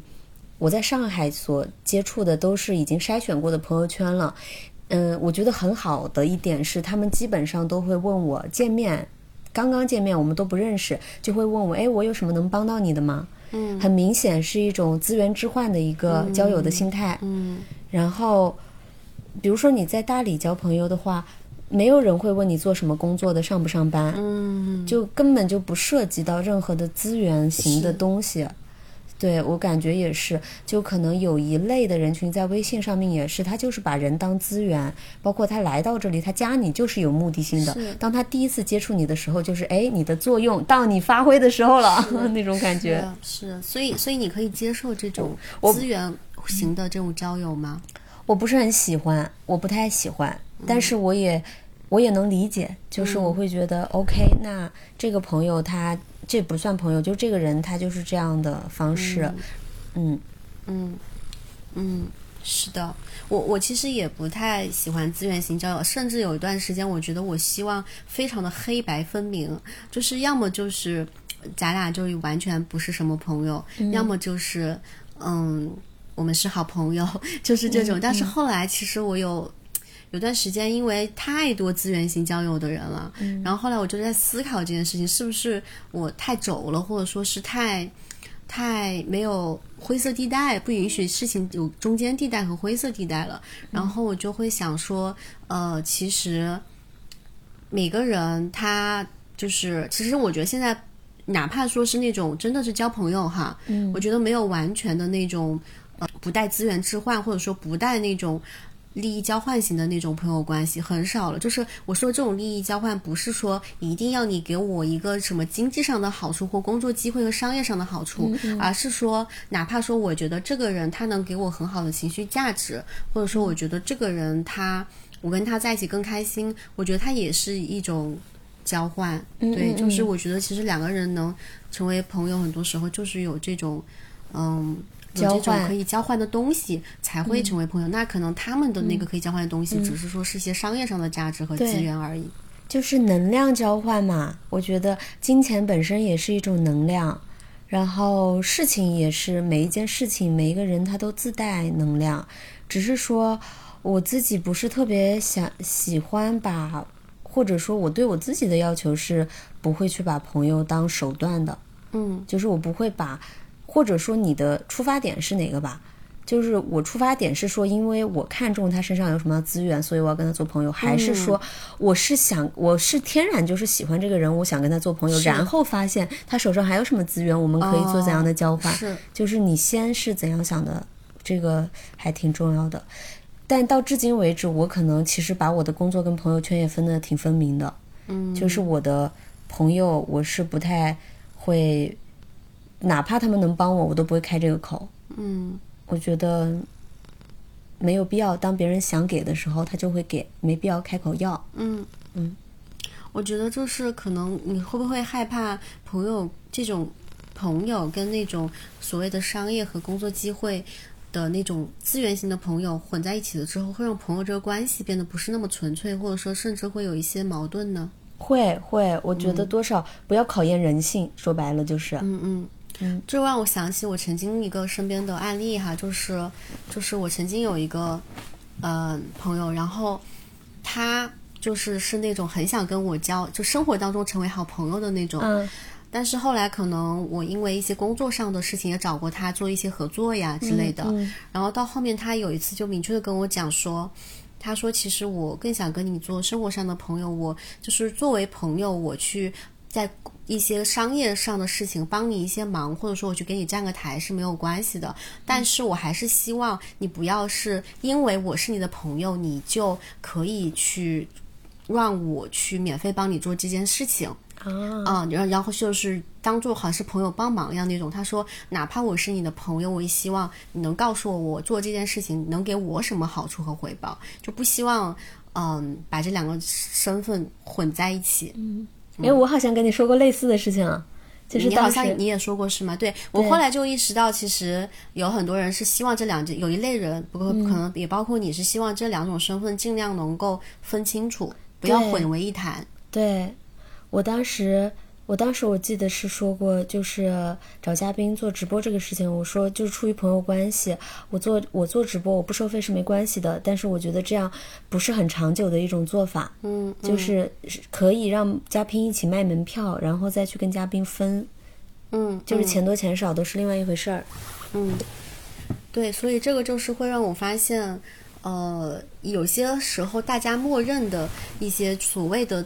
我在上海所接触的都是已经筛选过的朋友圈了。嗯，我觉得很好的一点是，他们基本上都会问我见面，刚刚见面我们都不认识，就会问我，哎，我有什么能帮到你的吗？嗯很明显是一种资源置换的一个交友的心态。嗯然后，比如说你在大理交朋友的话，没有人会问你做什么工作的，上不上班，嗯，就根本就不涉及到任何的资源型的东西。对我感觉也是，就可能有一类的人群在微信上面也是，他就是把人当资源，包括他来到这里，他加你就是有目的性的。当他第一次接触你的时候，就是哎，你的作用到你发挥的时候了，那种感觉。是是，所以所以你可以接受这种资源型的这种交友吗？我不是很喜欢，我不太喜欢，但是我也我也能理解，就是我会觉得、OK，那这个朋友他这不算朋友，就这个人他就是这样的方式，嗯。嗯。嗯，是的，我我其实也不太喜欢资源型交友，甚至有一段时间，我觉得我希望非常的黑白分明，就是要么就是咱俩就完全不是什么朋友，要么就是嗯，我们是好朋友，就是这种。但是后来其实我有。有段时间，因为太多资源型交友的人了，然后后来我就在思考这件事情，是不是我太轴了，或者说是太太没有灰色地带，不允许事情有中间地带和灰色地带了。然后我就会想说，呃，其实每个人他就是，其实我觉得现在哪怕说是那种真的是交朋友哈，嗯我觉得没有完全的那种呃不带资源置换，或者说不带那种。利益交换型的那种朋友关系很少了，就是我说这种利益交换，不是说一定要你给我一个什么经济上的好处或工作机会和商业上的好处，而是说哪怕说我觉得这个人他能给我很好的情绪价值，或者说我觉得这个人他我跟他在一起更开心，我觉得他也是一种交换。对，嗯就是我觉得其实两个人能成为朋友，很多时候就是有这种嗯。有这种交换嗯可以交换的东西才会成为朋友，那可能他们的那个可以交换的东西，只是说是一些商业上的价值和资源而已。就是能量交换嘛。我觉得金钱本身也是一种能量，然后事情也是每一件事情，每一个人他都自带能量，只是说我自己不是特别想喜欢把，或者说我对我自己的要求是不会去把朋友当手段的，嗯就是我不会把，或者说你的出发点是哪个吧？就是我出发点是说，因为我看中他身上有什么资源，所以我要跟他做朋友，还是说我是想我是天然就是喜欢这个人，我想跟他做朋友，然后发现他手上还有什么资源，我们可以做怎样的交换？是就是你先是怎样想的，这个还挺重要的。但到至今为止，我可能其实把我的工作跟朋友圈也分得挺分明的。嗯，就是我的朋友，我是不太会，哪怕他们能帮我，我都不会开这个口。嗯我觉得没有必要，当别人想给的时候，他就会给，没必要开口要。嗯嗯，我觉得就是可能你会不会害怕朋友这种朋友跟那种所谓的商业和工作机会的那种资源型的朋友混在一起了之后，会让朋友这个关系变得不是那么纯粹，或者说甚至会有一些矛盾呢？会会，我觉得多少不要考验人性，说白了就是，嗯嗯。嗯，这让我想起我曾经一个身边的案例哈，就是就是我曾经有一个呃朋友，然后他就是是那种很想跟我交，就生活当中成为好朋友的那种。嗯。但是后来可能我因为一些工作上的事情也找过他做一些合作呀之类的，嗯然后到后面他有一次就明确的跟我讲说，他说其实我更想跟你做生活上的朋友，我就是作为朋友我去在一些商业上的事情帮你一些忙，或者说我去给你站个台是没有关系的，但是我还是希望你不要是因为我是你的朋友，你就可以去让我去免费帮你做这件事情。啊，啊，然后然后就是当做好像是朋友帮忙一样那种。他说，哪怕我是你的朋友，我也希望你能告诉我，我做这件事情能给我什么好处和回报，就不希望嗯把这两个身份混在一起。哎，我好像跟你说过类似的事情啊，就是你好像你也说过是吗？对我后来就意识到，其实有很多人是希望这两有一类人，不过嗯可能也包括你是希望这两种身份尽量能够分清楚，不要混为一谈。对，我当时，我当时我记得是说过，就是找嘉宾做直播这个事情，我说就是出于朋友关系，我做我做直播我不收费是没关系的，但是我觉得这样不是很长久的一种做法，嗯，就是是可以让嘉宾一起卖门票，然后再去跟嘉宾分，嗯，就是嗯钱多钱少都是另外一回事儿。嗯，对，所以这个就是会让我发现，呃，有些时候大家默认的一些所谓的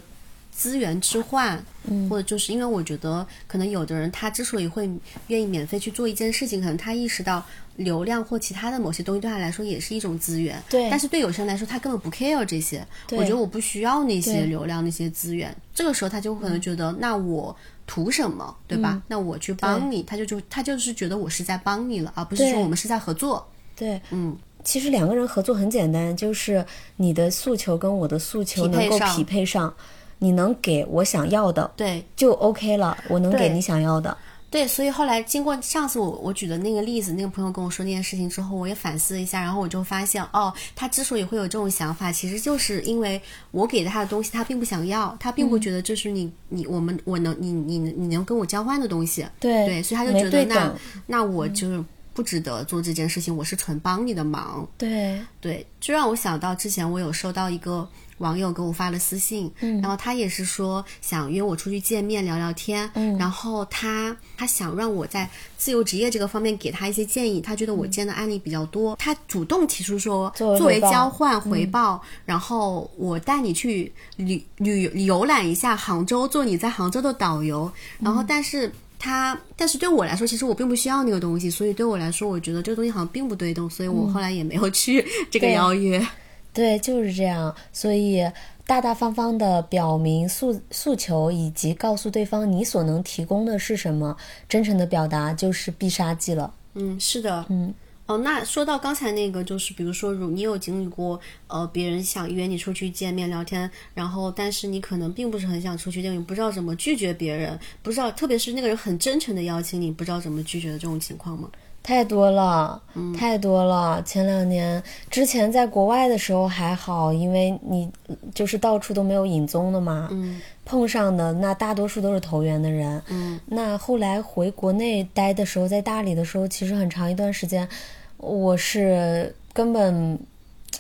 资源置换，嗯或者就是因为我觉得，可能有的人他之所以会愿意免费去做一件事情，可能他意识到流量或其他的某些东西对他来说也是一种资源。对但是对有些人来说，他根本不 care 这些。对我觉得我不需要那些流量、那些资源。这个时候他就可能觉得，那我图什么，对吧？嗯那我去帮你，他就就他就是觉得我是在帮你了，而不是说我们是在合作。对，嗯，其实两个人合作很简单，就是你的诉求跟我的诉求匹配上能够匹配上，你能给我想要的对，就 OK 了，我能给你想要的。对，所以后来经过上次我我举的那个例子，那个朋友跟我说那件事情之后，我也反思了一下，然后我就发现，哦，他之所以会有这种想法，其实就是因为我给他的东西他并不想要，他并不嗯。觉得这是你你我们我能你你你能跟我交换的东西，对对，所以他就觉得那那我就是不值得做这件事情，我是纯帮你的忙，对，对，就让我想到之前我有收到一个网友给我发了私信，嗯。然后他也是说想约我出去见面聊聊天，嗯。然后他他想让我在自由职业这个方面给他一些建议，他觉得我见的案例比较多，他主动提出说作为作为交换回报，然后我带你去旅旅游览一下杭州，做你在杭州的导游，然后但是。他，但是对我来说，其实我并不需要那个东西，所以对我来说，我觉得这个东西好像并不对动，所以我后来也没有去这个邀约。对，就是这样。所以大大方方的表明诉诉求，以及告诉对方你所能提供的是什么，真诚的表达就是必杀技了。嗯，是的，嗯。哦，那说到刚才那个，就是比如说，如你有经历过，呃，别人想约你出去见面聊天，然后但是你可能并不是很想出去，因为你不知道怎么拒绝别人，不知道，特别是那个人很真诚的邀请你，不知道怎么拒绝的这种情况吗？太多了，太多了。前两年。之前在国外的时候还好，因为你就是到处都没有影踪的嘛，嗯。碰上的那大多数都是投缘的人。嗯。那后来回国内待的时候，在大理的时候，其实很长一段时间，我是根本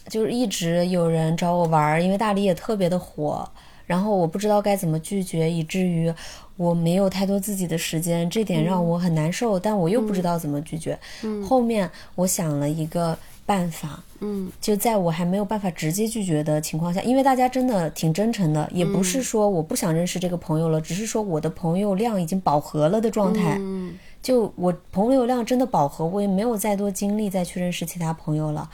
就是一直有人找我玩儿，因为大理也特别的火，然后我不知道该怎么拒绝，以至于我没有太多自己的时间，这点让我很难受，但我又不知道怎么拒绝。后面我想了一个办法，嗯就在我还没有办法直接拒绝的情况下，因为大家真的挺真诚的，也不是说我不想认识这个朋友了，只是说我的朋友量已经饱和了的状态。嗯就我朋友量真的饱和，我也没有再多精力再去认识其他朋友了。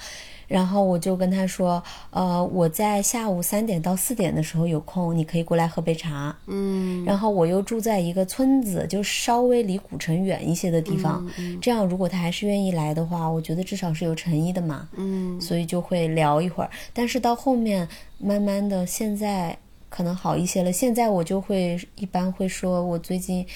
然后我就跟他说，呃，我在下午三点到四点的时候有空，你可以过来喝杯茶。嗯然后我又住在一个村子，就稍微离古城远一些的地方。这样如果他还是愿意来的话，我觉得至少是有诚意的嘛。嗯所以就会聊一会儿。但是到后面，慢慢的，现在可能好一些了。现在我就会一般会说，我最近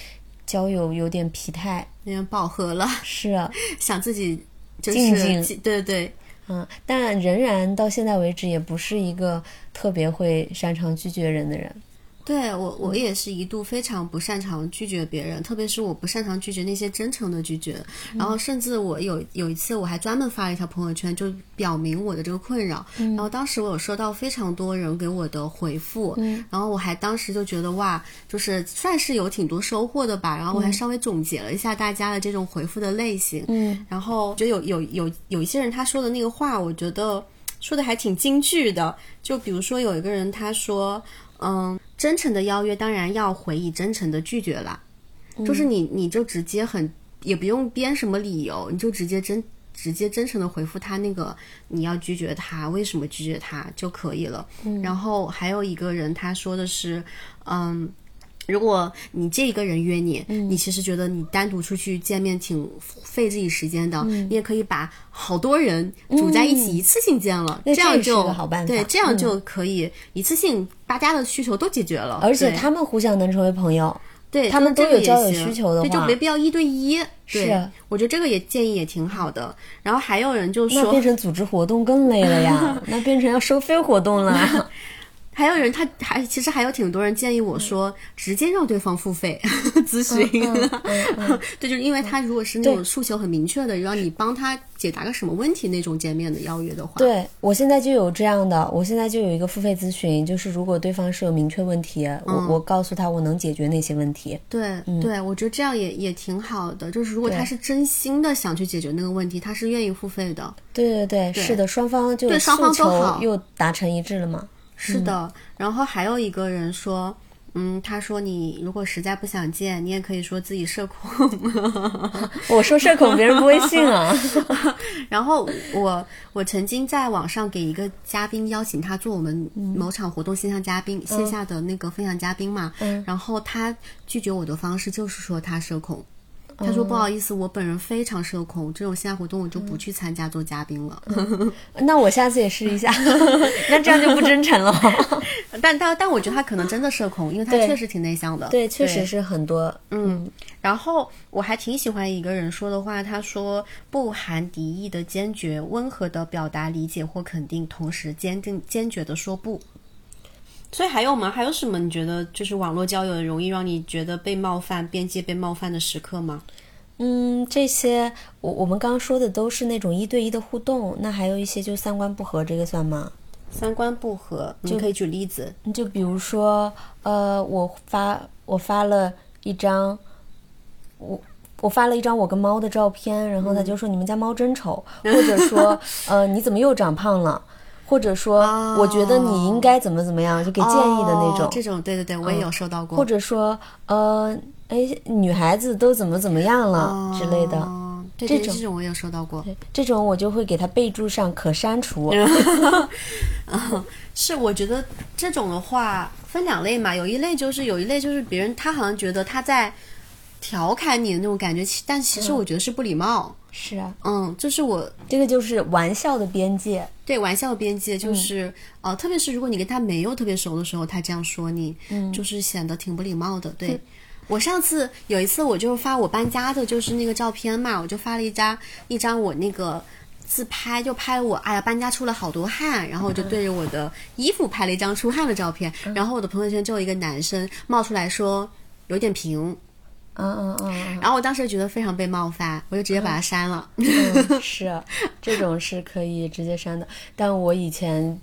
交友有点疲态，有点饱和了，是啊，想自己就是静静对对对，嗯，但仍然到现在为止，也不是一个特别会擅长拒绝人的人。对我，我也是一度非常不擅长拒绝别人，特别是我不擅长拒绝那些真诚的拒绝。然后，甚至我有有一次，我还专门发了一条朋友圈，就表明我的这个困扰。然后当时我有收到非常多人给我的回复，然后我还当时就觉得哇，就是算是有挺多收获的吧。然后我还稍微总结了一下大家的这种回复的类型，嗯，然后觉得有有有有一些人他说的那个话，我觉得说的还挺精致的。就比如说有一个人他说，嗯，真诚的邀约当然要回以真诚的拒绝啦，就是你你就直接很也不用编什么理由，你就直接真直接真诚的回复他那个你要拒绝他，为什么拒绝他就可以了。然后还有一个人他说的是，嗯。如果你这一个人约你，你其实觉得你单独出去见面挺费自己时间的，你也可以把好多人组在一起一次性见了，那这样就个好办法对，这样嗯就可以一次性大家的需求都解决了，对而且他们互相能成为朋友。对他们都有交友需求的对，就没必要一对一。对是我觉得这个也建议也挺好的。然后还有人就说那变，成组织活动更累了呀，那变成要收费活动了。还有人他还其实还有挺多人建议我说，直接让对方付费 咨询。对，就是因为他如果是那种诉求很明确的，让你帮他解答个什么问题那种见面的邀约的话，对我现在就有这样的，我现在就有一个付费咨询，就是如果对方是有明确问题，我我告诉他我能解决那些问题。对，对我觉得这样也也挺好的。就是如果他是真心的想去解决那个问题，他是愿意付费的。对对对，是的，双方就对双方都好，又达成一致了嘛。是的，然后还有一个人说，嗯，他说你如果实在不想见，你也可以说自己社恐。我说社恐，别人不会信啊。然后我我曾经在网上给一个嘉宾邀请他做我们某场活动线上嘉宾，线下的那个分享嘉宾嘛。然后他拒绝我的方式就是说他社恐。他说：“不好意思，我本人非常社恐，这种线下活动我就不去参加做嘉宾了。那我下次也试一下，那这样就不真诚了。但但但我觉得他可能真的社恐，因为他确实挺内向的。对，确实是很多。嗯，然后我还挺喜欢一个人说的话，他说不含敌意的坚决，温和的表达理解或肯定，同时坚定坚决的说不。”所以还有吗？还有什么？你觉得就是网络交友容易让你觉得被冒犯、边界被冒犯的时刻吗？嗯，这些我我们刚刚说的都是那种一对一的互动，那还有一些就三观不合，这个算吗？三观不合，就可以举例子。就比如说，呃，我发我发了一张，我我发了一张我跟猫的照片，然后他就说你们家猫真丑，或者说，呃，你怎么又长胖了？或者说，我觉得你应该怎么怎么样，就给建议的那种。这种，对对对，我也有收到过。或者说，呃，哎，女孩子都怎么怎么样了之类的，这种这种我也有收到过。这种我就会给他备注上可删除。是，我觉得这种的话分两类嘛，有一类就是有一类就是别人他好像觉得他在调侃你的那种感觉，但其实我觉得是不礼貌。是啊，嗯，就是我这个就是玩笑的边界，对，玩笑边界就是，呃，特别是如果你跟他没有特别熟的时候，他这样说你，嗯，就是显得挺不礼貌的。对。我上次有一次，我就发我搬家的，就是那个照片嘛，我就发了一张一张我那个自拍，就拍我，哎呀，搬家出了好多汗，然后我就对着我的衣服拍了一张出汗的照片，然后我的朋友圈就有一个男生冒出来说有点平。嗯嗯嗯，然后我当时觉得非常被冒犯，我就直接把它删了。是，这种是可以直接删的，但我以前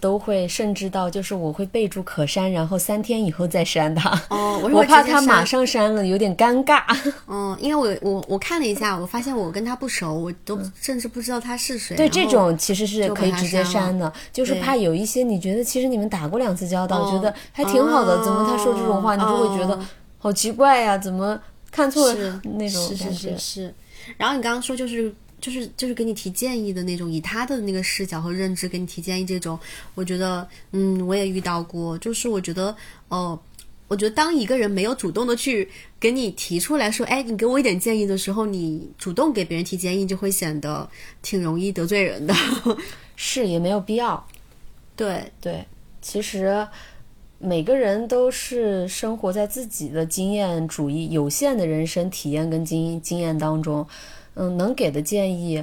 都会甚至到就是我会备注可删，然后三天以后再删它。哦，我 怕他马上删了有点尴尬。嗯，因为我我我看了一下，我发现我跟他不熟，我都甚至不知道他是谁。对，这种其实是可以直接删的，就是怕有一些你觉得其实你们打过两次交道，觉得还挺好的，怎么他说这种话，你就会觉得。好奇怪呀，怎么看错了 那种感觉？是是是是。然后你刚刚说就是就是就是给你提建议的那种，以他的那个视角和认知给你提建议这种，我觉得嗯我也遇到过。就是我觉得哦，我觉得当一个人没有主动的去给你提出来说，哎，你给我一点建议的时候，你主动给别人提建议就会显得挺容易得罪人的。是也没有必要。对对，其实。每个人都是生活在自己的经验主义有限的人生体验跟经经验当中，嗯，能给的建议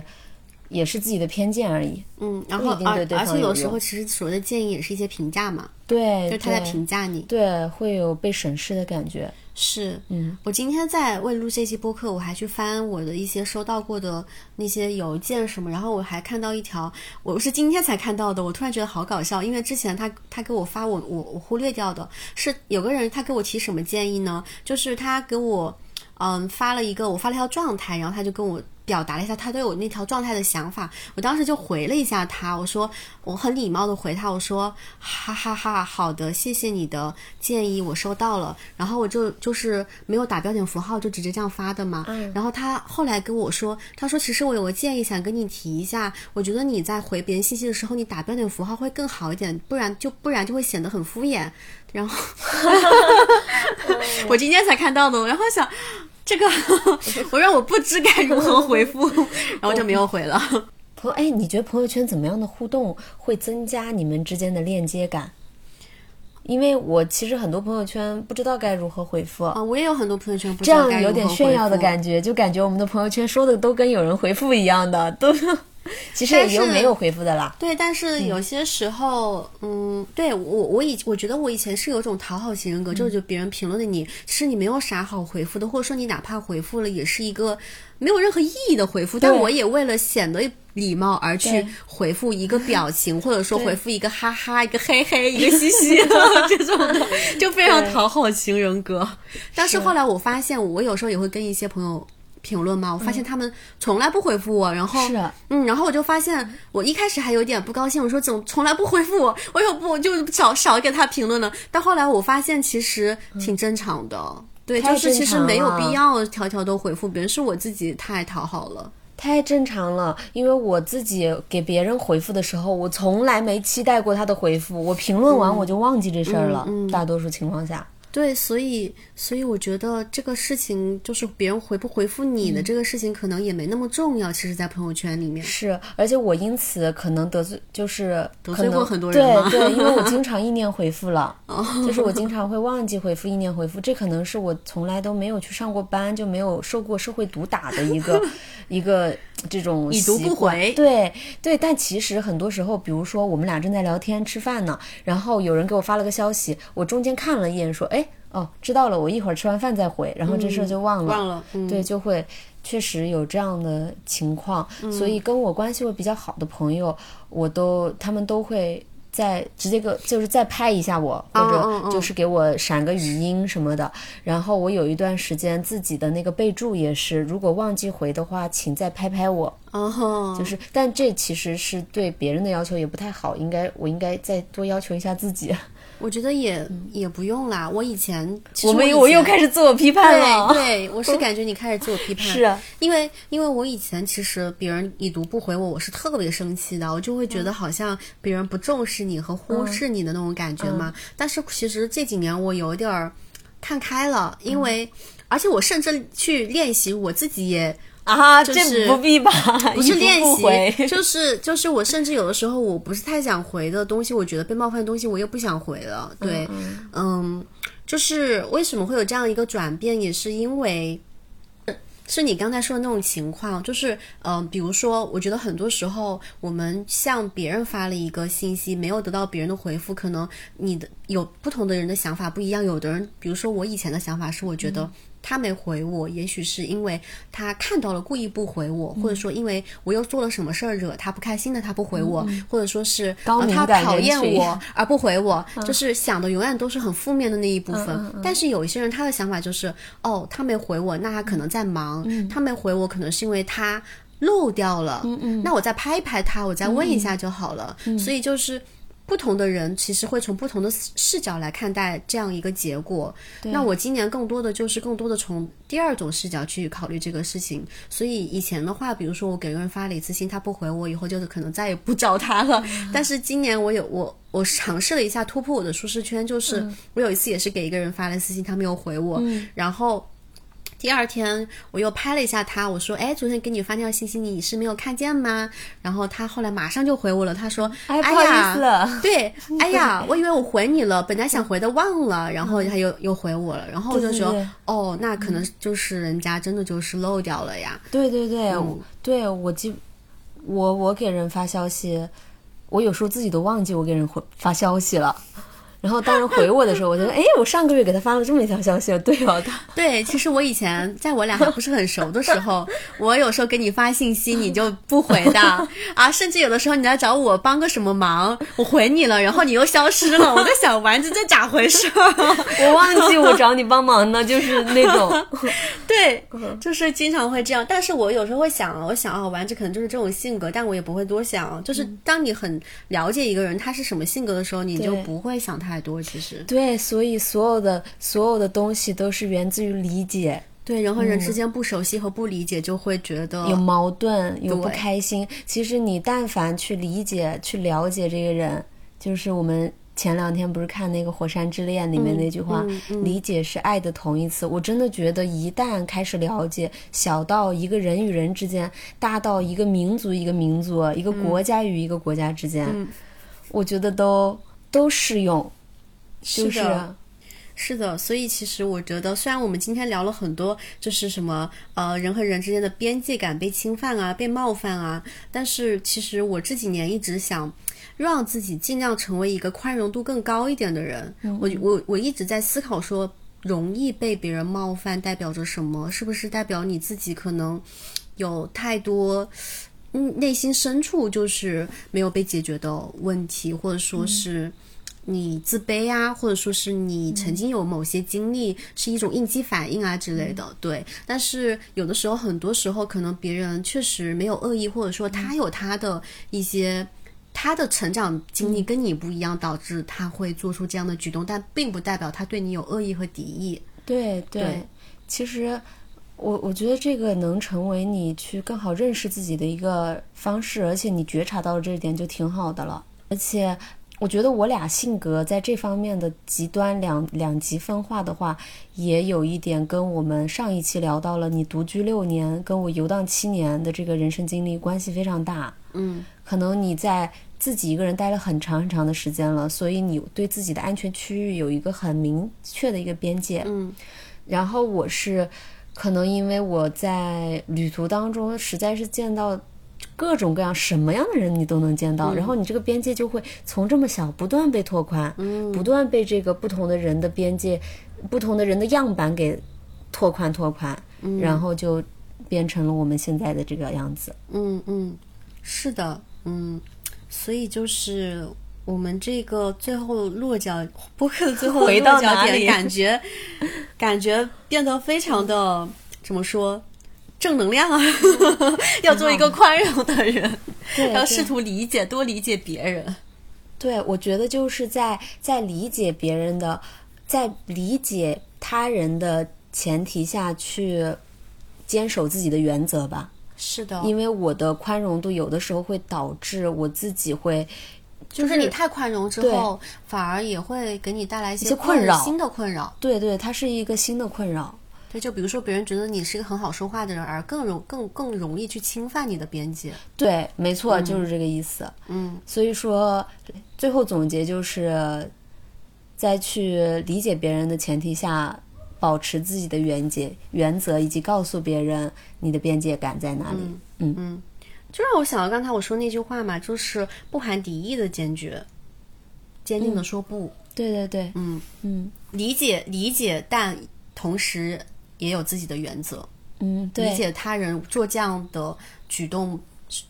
也是自己的偏见而已。嗯，然后而而且有时候其实所谓的建议也是一些评价嘛，对，就是他在评价你，对，会有被审视的感觉。是，嗯，我今天在为录这期播客，我还去翻我的一些收到过的那些邮件什么，然后我还看到一条，我是今天才看到的，我突然觉得好搞笑，因为之前他他给我发我我我忽略掉的。是有个人他给我提什么建议呢？就是他给我嗯发了一个我发了一条状态，然后他就跟我。表达了一下他对我那条状态的想法，我当时就回了一下他，我说我很礼貌的回他，我说哈哈哈，好的，谢谢你的建议，我收到了。然后我就就是没有打标点符号，就直接这样发的嘛。嗯。然后他后来跟我说，他说其实我有个建议想跟你提一下，我觉得你在回别人信息的时候，你打标点符号会更好一点，不然就不然就会显得很敷衍。然后 我今天才看到的，然后想。这个我让我不知该如何回复，然后就没有回了。朋哎，你觉得朋友圈怎么样的互动会增加你们之间的链接感？因为我其实很多朋友圈不知道该如何回复啊，我也有很多朋友圈不这样有点炫耀的感觉，就感觉我们的朋友圈说的都跟有人回复一样的，都 其实也有没有回复的啦。对，但是有些时候，嗯，对我我以我觉得我以前是有种讨好型人格，就是就别人评论的你，其实你没有啥好回复的，或者说你哪怕回复了，也是一个没有任何意义的回复。但我也为了显得礼貌而去回复一个表情，或者说回复一个哈哈、一个嘿嘿、一个嘻嘻 这种的，就非常讨好型人格。但是后来我发现，我有时候也会跟一些朋友。评论嘛，我发现他们从来不回复我，然后是，嗯，然后我就发现，我一开始还有点不高兴，我说怎么从来不回复我，我又不就少少给他评论了。但后来我发现其实挺正常的，对，就是其实没有必要条条都回复别人，是我自己太讨好了，太正常了。因为我自己给别人回复的时候，我从来没期待过他的回复，我评论完我就忘记这事儿了，大多数情况下。对，所以，所以我觉得这个事情就是别人回不回复你的这个事情，可能也没那么重要。其实，在朋友圈里面是，而且我因此可能得罪，就是得罪过很多人。对对，因为我经常意念回复了，就是我经常会忘记回复意念回复，这可能是我从来都没有去上过班，就没有受过社会毒打的一个 一个这种已读不回。对对，但其实很多时候，比如说我们俩正在聊天吃饭呢，然后有人给我发了个消息，我中间看了一眼，说，哎。哦，知道了，我一会儿吃完饭再回，然后这事儿就忘了。忘了，对，就会确实有这样的情况，所以跟我关系会比较好的朋友，我都他们都会再直接个就是再拍一下我，或者就是给我闪个语音什么的。然后我有一段时间自己的那个备注也是，如果忘记回的话，请再拍拍我。哦，就是，但这其实是对别人的要求也不太好，应该我应该再多要求一下自己。我觉得也也不用啦。我以前，我们我又开始自我批判了。对，我是感觉你开始自我批判。是啊，因为因为我以前其实别人已读不回我，我是特别生气的，我就会觉得好像别人不重视你和忽视你的那种感觉嘛。但是其实这几年我有点儿看开了，因为而且我甚至去练习我自己也。啊，这不必吧？不是练习，就是就是我甚至有的时候我不是太想回的东西，我觉得被冒犯的东西我又不想回了。对，嗯，就是为什么会有这样一个转变，也是因为是你刚才说的那种情况，就是嗯，比如说，我觉得很多时候我们向别人发了一个信息，没有得到别人的回复，可能你的有不同的人的想法不一样。有的人，比如说我以前的想法是，我觉得。他没回我，也许是因为他看到了故意不回我，或者说因为我又做了什么事儿惹他不开心的，他不回我，或者说是他讨厌我而不回我，就是想的永远都是很负面的那一部分。但是有一些人他的想法就是，哦，他没回我，那他可能在忙，他没回我，可能是因为他漏掉了，那我再拍一拍他，我再问一下就好了。所以就是。不同的人其实会从不同的视角来看待这样一个结果。那我今年更多的就是更多的从第二种视角去考虑这个事情。所以以前的话，比如说我给个人发了一次信，他不回我，以后就是可能再也不找他了。但是今年我有我我尝试了一下突破我的舒适圈，就是我有一次也是给一个人发了私信，他没有回我，然后。第二天我又拍了一下他，我说：“哎，昨天给你发那条信息，你是没有看见吗？”然后他后来马上就回我了，他说：“哎呀，对，哎呀，我以为我回你了，本来想回的忘了，然后他又又回我了，然后我就说：哦，那可能就是人家真的就是漏掉了呀。对对对，对我记我我给人发消息，我有时候自己都忘记我给人回发消息了。”然后当人回我的时候，我就说：“ 哎，我上个月给他发了这么一条消息，对哦。”对，其实我以前在我俩还不是很熟的时候，我有时候给你发信息，你就不回的啊，甚至有的时候你来找我帮个什么忙，我回你了，然后你又消失了，我在想丸子这咋回事？我忘记我找你帮忙呢，就是那种，对，就是经常会这样。但是我有时候会想，我想啊，丸子可能就是这种性格，但我也不会多想。就是当你很了解一个人他是什么性格的时候，你就不会想太。太多其实对，所以所有的所有的东西都是源自于理解。对，人和人之间不熟悉和不理解，就会觉得有矛盾，有不开心。其实你但凡去理解、去了解这个人，就是我们前两天不是看那个《火山之恋》里面那句话，“理解是爱的同义词”。我真的觉得，一旦开始了解，小到一个人与人之间，大到一个民族一个民族、一个国家与一个国家之间，我觉得都都适用。是的，是的，所以其实我觉得，虽然我们今天聊了很多，就是什么呃人和人之间的边界感被侵犯啊、被冒犯啊，但是其实我这几年一直想让自己尽量成为一个宽容度更高一点的人。我我我一直在思考说，容易被别人冒犯代表着什么？是不是代表你自己可能有太多？嗯，内心深处就是没有被解决的问题，或者说是你自卑啊，或者说是你曾经有某些经历是一种应激反应啊之类的。对，但是有的时候，很多时候可能别人确实没有恶意，或者说他有他的一些他的成长经历跟你不一样，导致他会做出这样的举动，但并不代表他对你有恶意和敌意。对对，其实。我我觉得这个能成为你去更好认识自己的一个方式，而且你觉察到了这一点就挺好的了。而且我觉得我俩性格在这方面的极端两两极分化的话，也有一点跟我们上一期聊到了你独居六年跟我游荡七年的这个人生经历关系非常大。嗯，可能你在自己一个人待了很长很长的时间了，所以你对自己的安全区域有一个很明确的一个边界。嗯，然后我是。可能因为我在旅途当中实在是见到各种各样什么样的人，你都能见到，然后你这个边界就会从这么小不断被拓宽，不断被这个不同的人的边界、不同的人的样板给拓宽拓宽，然后就变成了我们现在的这个样子。嗯嗯，是的，嗯，所以就是。我们这个最后落脚播客的最后落脚点，感觉感觉变得非常的怎么说正能量啊！要做一个宽容的人，要试图理解，多理解别人。对，我觉得就是在在理解别人的，在理解他人的前提下去坚守自己的原则吧。是的，因为我的宽容度有的时候会导致我自己会。就是你太宽容之后，反而也会给你带来一些困扰，新的困扰。对对，它是一个新的困扰。对，就比如说别人觉得你是一个很好说话的人，而更容更更容易去侵犯你的边界。对，没错，就是这个意思。嗯，所以说最后总结就是，在去理解别人的前提下，保持自己的原则原则，以及告诉别人你的边界感在哪里。嗯嗯。就让我想到刚才我说那句话嘛，就是不含敌意的坚决，坚定的说不。对对对，嗯嗯，理解理解，但同时也有自己的原则。嗯，理解他人做这样的举动，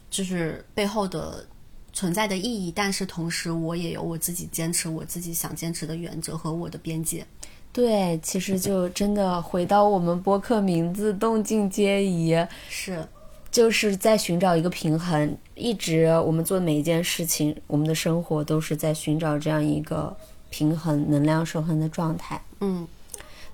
就是背后的存在的意义，但是同时我也有我自己坚持我自己想坚持的原则和我的边界。对，其实就真的回到我们播客名字“动静皆宜”，是。就是在寻找一个平衡，一直我们做每一件事情，我们的生活都是在寻找这样一个平衡、能量守恒的状态。嗯，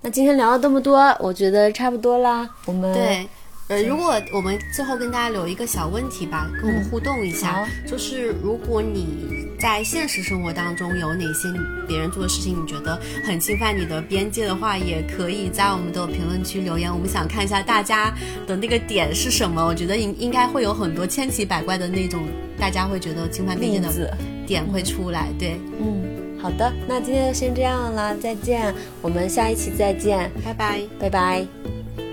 那今天聊了这么多，我觉得差不多啦。我们对。呃，如果我们最后跟大家留一个小问题吧，跟我们互动一下，就是如果你在现实生活当中有哪些别人做的事情，你觉得很侵犯你的边界的话，也可以在我们的评论区留言。我们想看一下大家的那个点是什么。我觉得应应该会有很多千奇百怪的那种，大家会觉得侵犯边界的点会出来。对，嗯，好的，那今天就先这样了，再见，我们下一期再见，拜拜，拜拜。